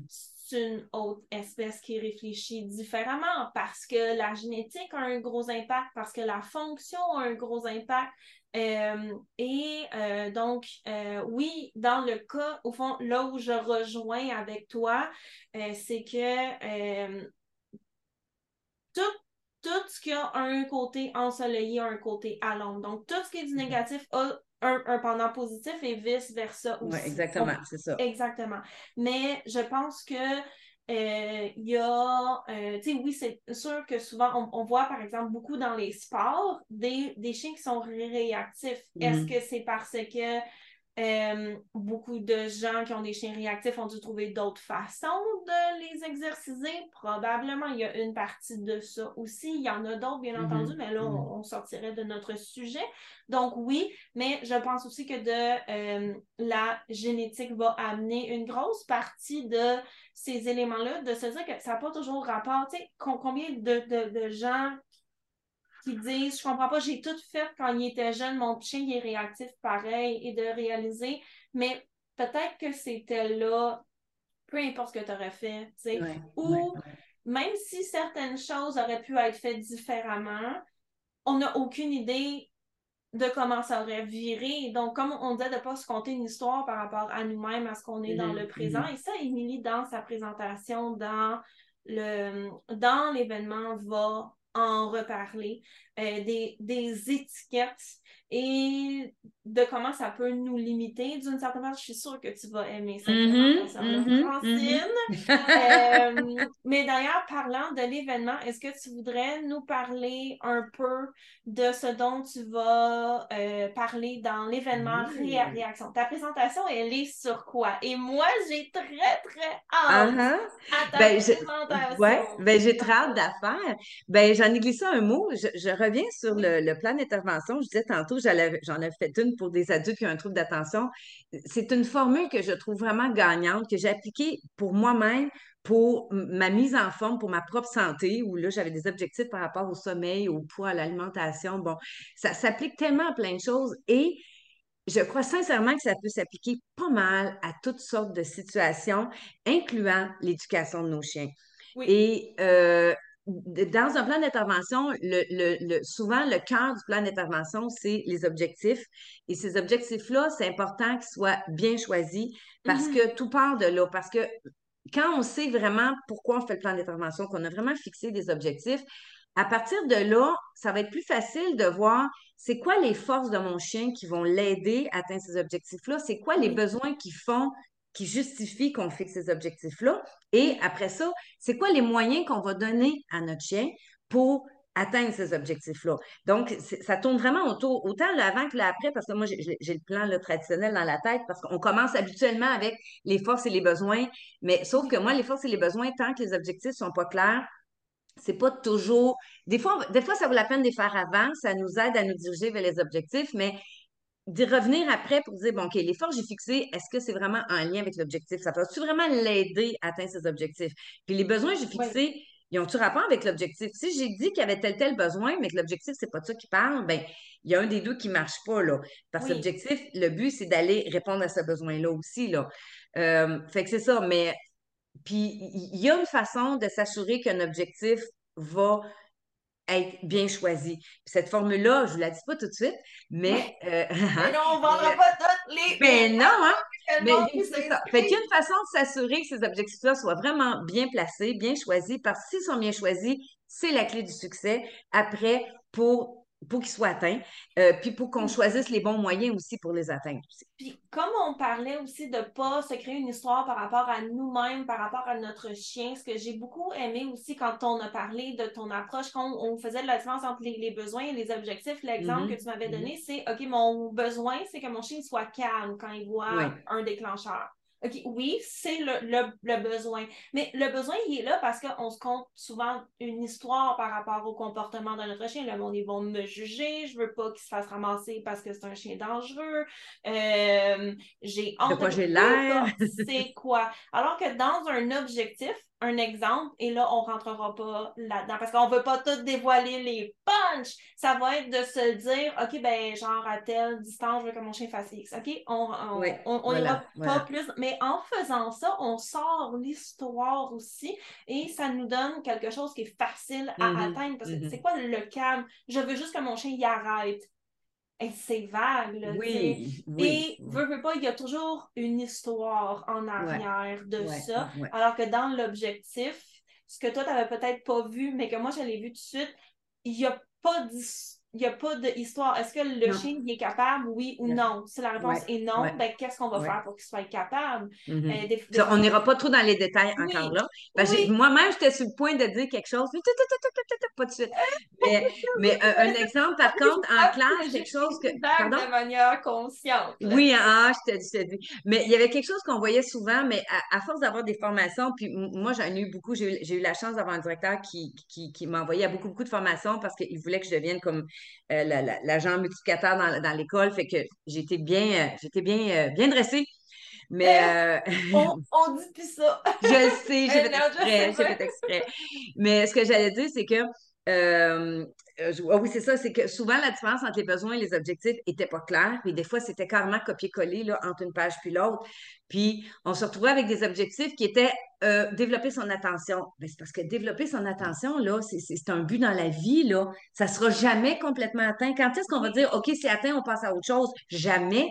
une autre espèce qui réfléchit différemment parce que la génétique a un gros impact, parce que la fonction a un gros impact. Euh, et euh, donc, euh, oui, dans le cas, au fond, là où je rejoins avec toi, c'est que tout, tout ce qui a un côté ensoleillé a un côté à l'ombre. Donc, tout ce qui est du mm-hmm. négatif a un, pendant positif et vice-versa aussi. Oui, exactement, c'est ça. Exactement. Mais je pense que euh, il y a, euh, tu sais, oui, c'est sûr que souvent, on, voit par exemple beaucoup dans les sports des, des chiens qui sont réactifs. Est-ce mm-hmm. que c'est parce que euh, beaucoup de gens qui ont des chiens réactifs ont dû trouver d'autres façons de les exerciser. Probablement, il y a une partie de ça aussi. Il y en a d'autres, bien mm-hmm. entendu, mais là, mm-hmm. on, sortirait de notre sujet. Donc, oui, mais je pense aussi que de euh, la génétique va amener une grosse partie de ces éléments-là, de se dire que ça n'a pas toujours rapport. Tu sais, combien de, de gens qui disent Je comprends pas, j'ai tout fait quand il était jeune, mon chien il est réactif pareil, et de réaliser, mais peut-être que c'était là, peu importe ce que tu aurais fait, tu sais. ou même si certaines choses auraient pu être faites différemment, on n'a aucune idée de comment ça aurait viré. Donc, comme on disait, de ne pas se conter une histoire par rapport à nous-mêmes, à ce qu'on est dans mm-hmm. le présent. Mm-hmm. Et ça, Émilie, dans sa présentation, dans le dans l'événement, va en reparler, euh, des, des, étiquettes et de comment ça peut nous limiter. D'une certaine manière, je suis sûre que tu vas aimer cette mm Francine. mais d'ailleurs, parlant de l'événement, est-ce que tu voudrais nous parler un peu de ce dont tu vas euh, parler dans l'événement Réaction? Ta présentation, elle est sur quoi? Et moi, j'ai très, très hâte uh-huh. à ta ben, présentation. Ben, j'ai très hâte d'affaire. Ben, j'en ai glissé un mot. Je, je reviens sur le, le plan d'intervention. Je disais tantôt, j'en avais fait une pour des adultes qui ont un trouble d'attention. C'est une formule que je trouve vraiment gagnante, que j'ai appliquée pour moi-même, pour ma mise en forme, pour ma propre santé, où là, j'avais des objectifs par rapport au sommeil, au poids, à l'alimentation. Bon, ça s'applique tellement à plein de choses et je crois sincèrement que ça peut s'appliquer pas mal à toutes sortes de situations, incluant l'éducation de nos chiens. Et euh, dans un plan d'intervention, le, souvent, le cœur du plan d'intervention, c'est les objectifs. Et ces objectifs-là, c'est important qu'ils soient bien choisis parce mm-hmm. que tout part de là. Parce que quand on sait vraiment pourquoi on fait le plan d'intervention, qu'on a vraiment fixé des objectifs, à partir de là, ça va être plus facile de voir c'est quoi les forces de mon chien qui vont l'aider à atteindre ces objectifs-là, c'est quoi les besoins qui font qui justifie qu'on fixe ces objectifs-là. Et après ça, c'est quoi les moyens qu'on va donner à notre chien pour atteindre ces objectifs-là? Donc, ça tourne vraiment autour, autant l'avant que l'après, parce que moi, j'ai le plan traditionnel dans la tête, parce qu'on commence habituellement avec les forces et les besoins, mais sauf que moi, les forces et les besoins, tant que les objectifs sont pas clairs, c'est pas toujours. Des fois, des fois, ça vaut la peine de les faire avant, ça nous aide à nous diriger vers les objectifs, mais d'y revenir après pour dire, bon, OK, les forces que j'ai fixées, est-ce que c'est vraiment en lien avec l'objectif? Ça peut-tu vraiment l'aider à atteindre ses objectifs? Puis les besoins que j'ai fixés, ils ont-tu rapport avec l'objectif? Si j'ai dit qu'il y avait tel tel besoin, mais que l'objectif, c'est pas ça qui parle, ben il y a un des deux qui marche pas, là. Parce que l'objectif, le but, c'est d'aller répondre à ce besoin-là aussi, là. Euh, fait que c'est ça, mais puis il y a une façon de s'assurer qu'un objectif va être bien choisi. cette formule-là, je ne vous la dis pas tout de suite, mais... Euh, mais non, on ne vendra pas toutes les... Ben non, hein? Mais c'est ça. Fait qu'il y a une façon de s'assurer que ces objectifs-là soient vraiment bien placés, bien choisis, parce que s'ils sont bien choisis, c'est la clé du succès après pour pour qu'ils soient atteints, euh, puis pour qu'on choisisse les bons moyens aussi pour les atteindre. Puis comme on parlait aussi de ne pas se créer une histoire par rapport à nous-mêmes, par rapport à notre chien, ce que j'ai beaucoup aimé aussi quand on a parlé de ton approche, quand on, faisait la différence entre les, besoins et les objectifs, l'exemple mm-hmm. que tu m'avais donné, mm-hmm. c'est, OK, mon besoin, c'est que mon chien soit calme quand il voit un déclencheur. OK, oui, c'est le, besoin. Mais le besoin, il est là parce qu'on se compte souvent une histoire par rapport au comportement de notre chien. Le monde, ils vont me juger. Je veux pas qu'il se fasse ramasser parce que c'est un chien dangereux. Euh, j'ai honte. De quoi j'ai l'air? C'est quoi? Alors que dans un objectif, un exemple, et là, on ne rentrera pas là-dedans parce qu'on ne veut pas tout dévoiler les punchs. Ça va être de se dire, OK, ben, genre, à telle distance, je veux que mon chien fasse X. OK? On on, pas plus. Mais en faisant ça, on sort l'histoire aussi et ça nous donne quelque chose qui est facile à mm-hmm. atteindre. Parce que mm-hmm. c'est quoi le calme? Je veux juste que mon chien y arrête c'est vague. oui, Et veux, veux pas, il y a toujours une histoire en arrière de ça. Alors que dans l'objectif, ce que toi, tu n'avais peut-être pas vu, mais que moi, je l'ai vu tout de suite, il n'y a pas d'histoire il n'y a pas d'histoire. Est-ce que le chien est capable, oui ou non? Si la réponse est non, ben, qu'est-ce qu'on va faire pour qu'il soit capable? Mm-hmm. Euh, on n'ira pas trop dans les détails encore là. Moi-même, j'étais sur le point de dire quelque chose, pas de suite. Mais, un, exemple, par contre, en classe, quelque chose que. Pardon? De manière consciente. Oui, ah, je te dis. Mais il y avait quelque chose qu'on voyait souvent, mais à, force d'avoir des formations, puis moi, j'en ai eu beaucoup, j'ai eu, la chance d'avoir un directeur qui, qui, qui m'a envoyé à beaucoup, beaucoup de formations parce qu'il voulait que je devienne comme euh, l'agent multiplicateur dans, l'école. Fait que j'étais bien, euh, j'étais bien, euh, bien dressée. Mais. on, on, dit plus ça. je le sais, j'ai fait exprès. J'ai fait exprès. Mais ce que j'allais dire, c'est que euh, ah oui, c'est ça, c'est que souvent la différence entre les besoins et les objectifs n'était pas claire. Puis des fois, c'était carrément copier-coller entre une page puis l'autre. Puis on se retrouvait avec des objectifs qui étaient euh, développer son attention. Mais c'est parce que développer son attention, là, c'est un but dans la vie, là. Ça ne sera jamais complètement atteint. Quand est-ce qu'on va dire OK, c'est atteint, on passe à autre chose? Jamais.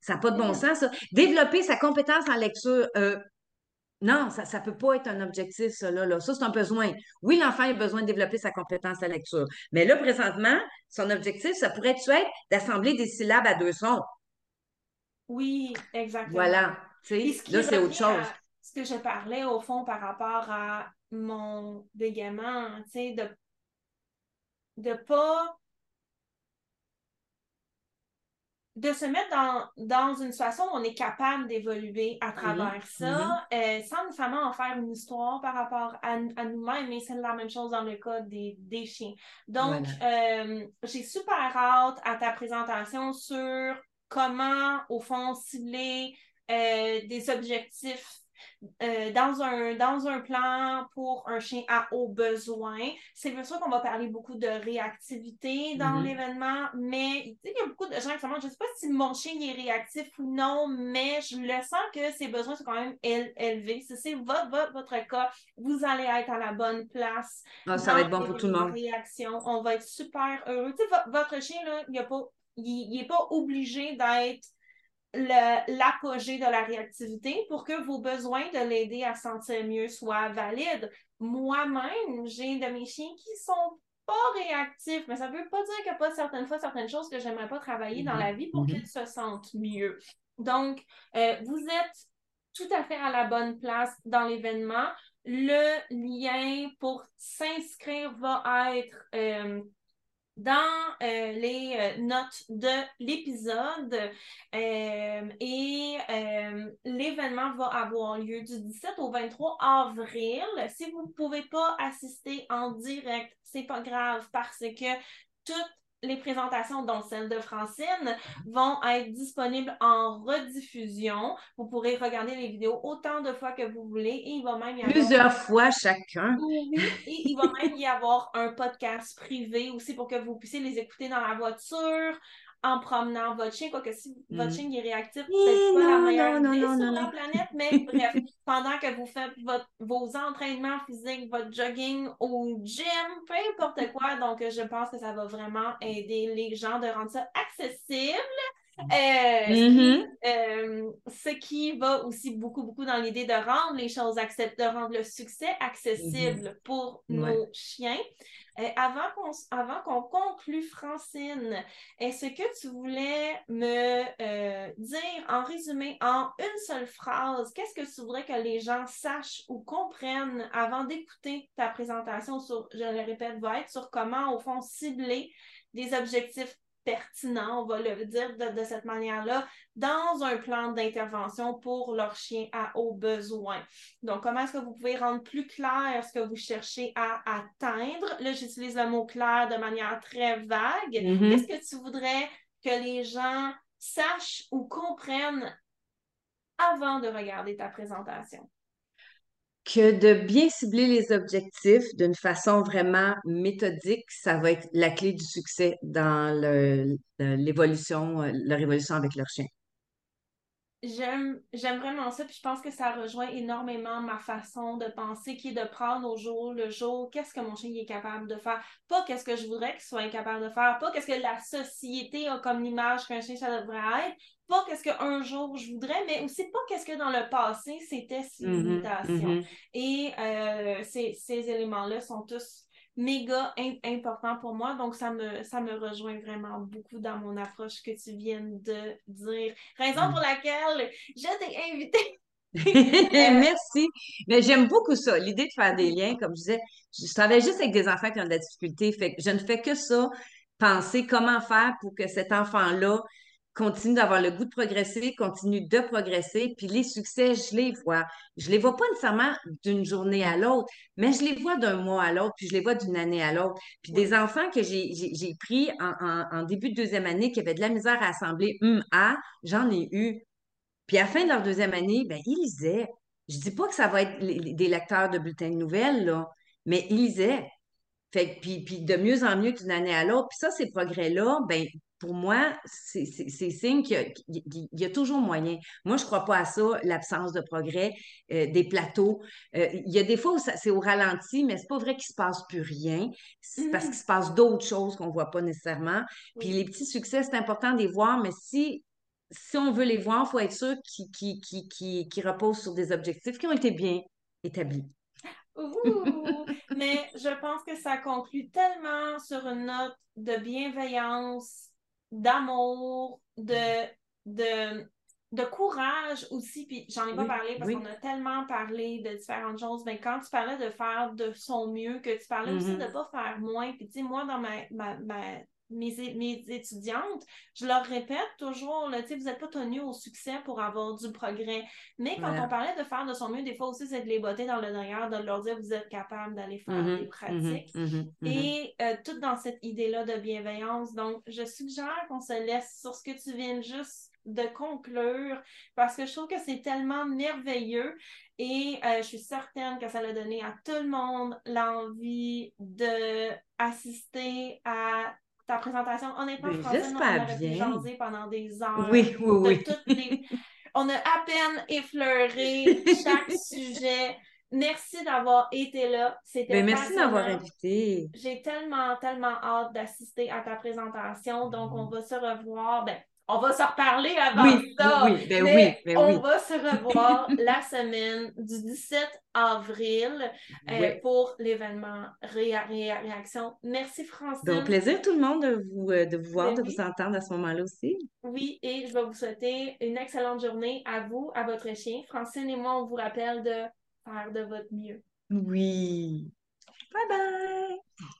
Ça n'a pas de bon sens, ça. Développer sa compétence en lecture. Euh, non, ça ne peut pas être un objectif, ça, là. Ça, c'est un besoin. Oui, l'enfant a besoin de développer sa compétence à lecture. Mais là, présentement, son objectif, ça pourrait être d'assembler des syllabes à deux sons. Oui, exactement. Voilà. là, c'est autre chose. Ce que je parlais, au fond, par rapport à mon bégaiement, tu sais, de ne pas de se mettre dans, dans, une situation où on est capable d'évoluer à travers mhm. ça, mhm. euh, sans nécessairement en faire une histoire par rapport à, à nous-mêmes, mais c'est la même chose dans le cas des, des chiens. Donc, euh, j'ai super hâte à ta présentation sur comment, au fond, cibler euh, des objectifs euh, dans, un, dans un plan pour un chien à haut besoin. C'est bien sûr qu'on va parler beaucoup de réactivité dans mm-hmm. l'événement, mais il y a beaucoup de gens qui se demandent, je ne sais pas si mon chien est réactif ou non, mais je le sens que ses besoins sont quand même élevés. Si c'est votre, votre, votre, cas, vous allez être à la bonne place. Ah, ça va être bon pour tout le monde. On va être super heureux. votre chien, là, il n'est pas, il, pas obligé d'être l'apogée de la réactivité pour que vos besoins de l'aider à sentir mieux soient valides. Moi-même, j'ai de mes chiens qui sont pas réactifs, mais ça ne veut pas dire qu'il n'y a pas certaines fois certaines choses que j'aimerais pas travailler dans la vie pour mm-hmm. qu'ils se sentent mieux. Donc, euh, vous êtes tout à fait à la bonne place dans l'événement. le lien pour s'inscrire va être euh, dans euh, les euh, notes de l'épisode et l'événement va avoir lieu du 17 au 23 avril. Si vous ne pouvez pas assister en direct, c'est pas grave parce que toutes les présentations, dont celle de Francine, vont être disponibles en rediffusion. Vous pourrez regarder les vidéos autant de fois que vous voulez et il va même y avoir... Plusieurs fois chacun. Oui, et il va même y avoir un podcast privé aussi pour que vous puissiez les écouter dans la voiture, en promenant votre chien, quoique si votre mm. chien est réactif, c'est pas la meilleure idée sur la planète, mais bref, pendant que vous faites vos entraînements physiques, votre jogging au gym, peu importe quoi, donc je pense que ça va vraiment aider les gens de rendre ça accessible. Euh, mm-hmm. euh, ce, qui, va aussi beaucoup, beaucoup dans l'idée de rendre les choses accessibles, de rendre le succès accessible mm-hmm. pour nos chiens. Euh, avant qu'on avant qu'on conclue, Francine, est-ce que tu voulais me dire en résumé, en une seule phrase, qu'est-ce que tu voudrais que les gens sachent ou comprennent avant d'écouter ta présentation sur, je le répète, va être sur comment, au fond, cibler des objectifs pertinent, on va le dire de, cette manière-là, dans un plan d'intervention pour leur chien à haut besoin. Donc, comment est-ce que vous pouvez rendre plus clair ce que vous cherchez à atteindre? Là, j'utilise le mot clair de manière très vague. Mm-hmm. Qu'est-ce que tu voudrais que les gens sachent ou comprennent avant de regarder ta présentation? Que de bien cibler les objectifs d'une façon vraiment méthodique, ça va être la clé du succès dans l'évolution, euh, leur évolution avec leur chien. J'aime, j'aime vraiment ça, puis je pense que ça rejoint énormément ma façon de penser, qui est de prendre au jour le jour qu'est-ce que mon chien est capable de faire, pas qu'est-ce que je voudrais qu'il soit incapable de faire, pas qu'est-ce que la société a comme image qu'un chien ça devrait être, pas qu'est-ce qu'un jour je voudrais, mais aussi pas qu'est-ce que dans le passé c'était ses mm-hmm, limitations. Mm-hmm. Et euh, ces, ces éléments-là sont tous méga important pour moi. Donc, ça me, ça me rejoint vraiment beaucoup dans mon approche que tu viens de dire. Raison mm. pour laquelle je t'ai invité. Merci. Mais j'aime beaucoup ça, l'idée de faire des liens. Comme je disais, je travaille juste avec des enfants qui ont de la difficulté. Fait je ne fais que ça, penser comment faire pour que cet enfant-là continue d'avoir le goût de progresser, continue de progresser, puis les succès, je les vois. Je les vois pas nécessairement d'une journée à l'autre, mais je les vois d'un mois à l'autre, puis je les vois d'une année à l'autre. Puis des enfants que j'ai pris en, début de deuxième année qui avaient de la misère à assembler hum, A, j'en ai eu. Puis à la fin de leur deuxième année, ben, ils lisaient. Je dis pas que ça va être des lecteurs de bulletins de nouvelles, là, mais ils lisaient. Fait puis, puis de mieux en mieux d'une année à l'autre. Puis ça, ces progrès-là, ben, pour moi, c'est signe qu'il y, a toujours moyen. Moi, je ne crois pas à ça, l'absence de progrès, euh, des plateaux. Euh, il y a des fois où c'est au ralenti, mais c'est pas vrai qu'il ne se passe plus rien. C'est parce qu'il se passe d'autres choses qu'on ne voit pas nécessairement. Puis les petits succès, c'est important de les voir, mais si, si on veut les voir, il faut être sûr qu'ils qui, reposent sur des objectifs qui ont été bien établis. mais je pense que ça conclut tellement sur une note de bienveillance, d'amour, de, de, de courage aussi. Puis j'en ai pas parlé parce qu'on a tellement parlé de différentes choses. Mais quand tu parlais de faire de son mieux, que tu parlais aussi mm-hmm. de pas faire moins. Puis tu sais, moi, dans ma, ma, mes, étudiantes, je leur répète toujours, là, vous n'êtes pas tenus au succès pour avoir du progrès. Mais quand on parlait de faire de son mieux, des fois aussi, c'est de les botter dans le derrière, de leur dire vous êtes capable d'aller faire mm-hmm, des pratiques. Mm-hmm, mm-hmm, Et euh, tout dans cette idée-là de bienveillance. Donc, je suggère qu'on se laisse sur ce que tu viens juste de conclure parce que je trouve que c'est tellement merveilleux et euh, je suis certaine que ça a donné à tout le monde l'envie d'assister à ta présentation. Honnêtement, François, on aurait bien. pu pendant des heures. Oui, oui, oui. On a à peine effleuré chaque sujet. Merci d'avoir été là. C'était ben, Merci d'avoir invité. J'ai tellement, tellement hâte d'assister à ta présentation. Donc, on va se revoir. Ben, on va se reparler avant ça. Oui, ben oui, ben on va se revoir la semaine du 17 avril euh, pour l'événement Réaction. Merci Francine. Donc, plaisir tout le monde de vous, euh, de vous voir, ben de vous entendre à ce moment-là aussi. Oui, et je vais vous souhaiter une excellente journée à vous, à votre chien. Francine et moi, on vous rappelle de faire de votre mieux. Oui. Bye bye!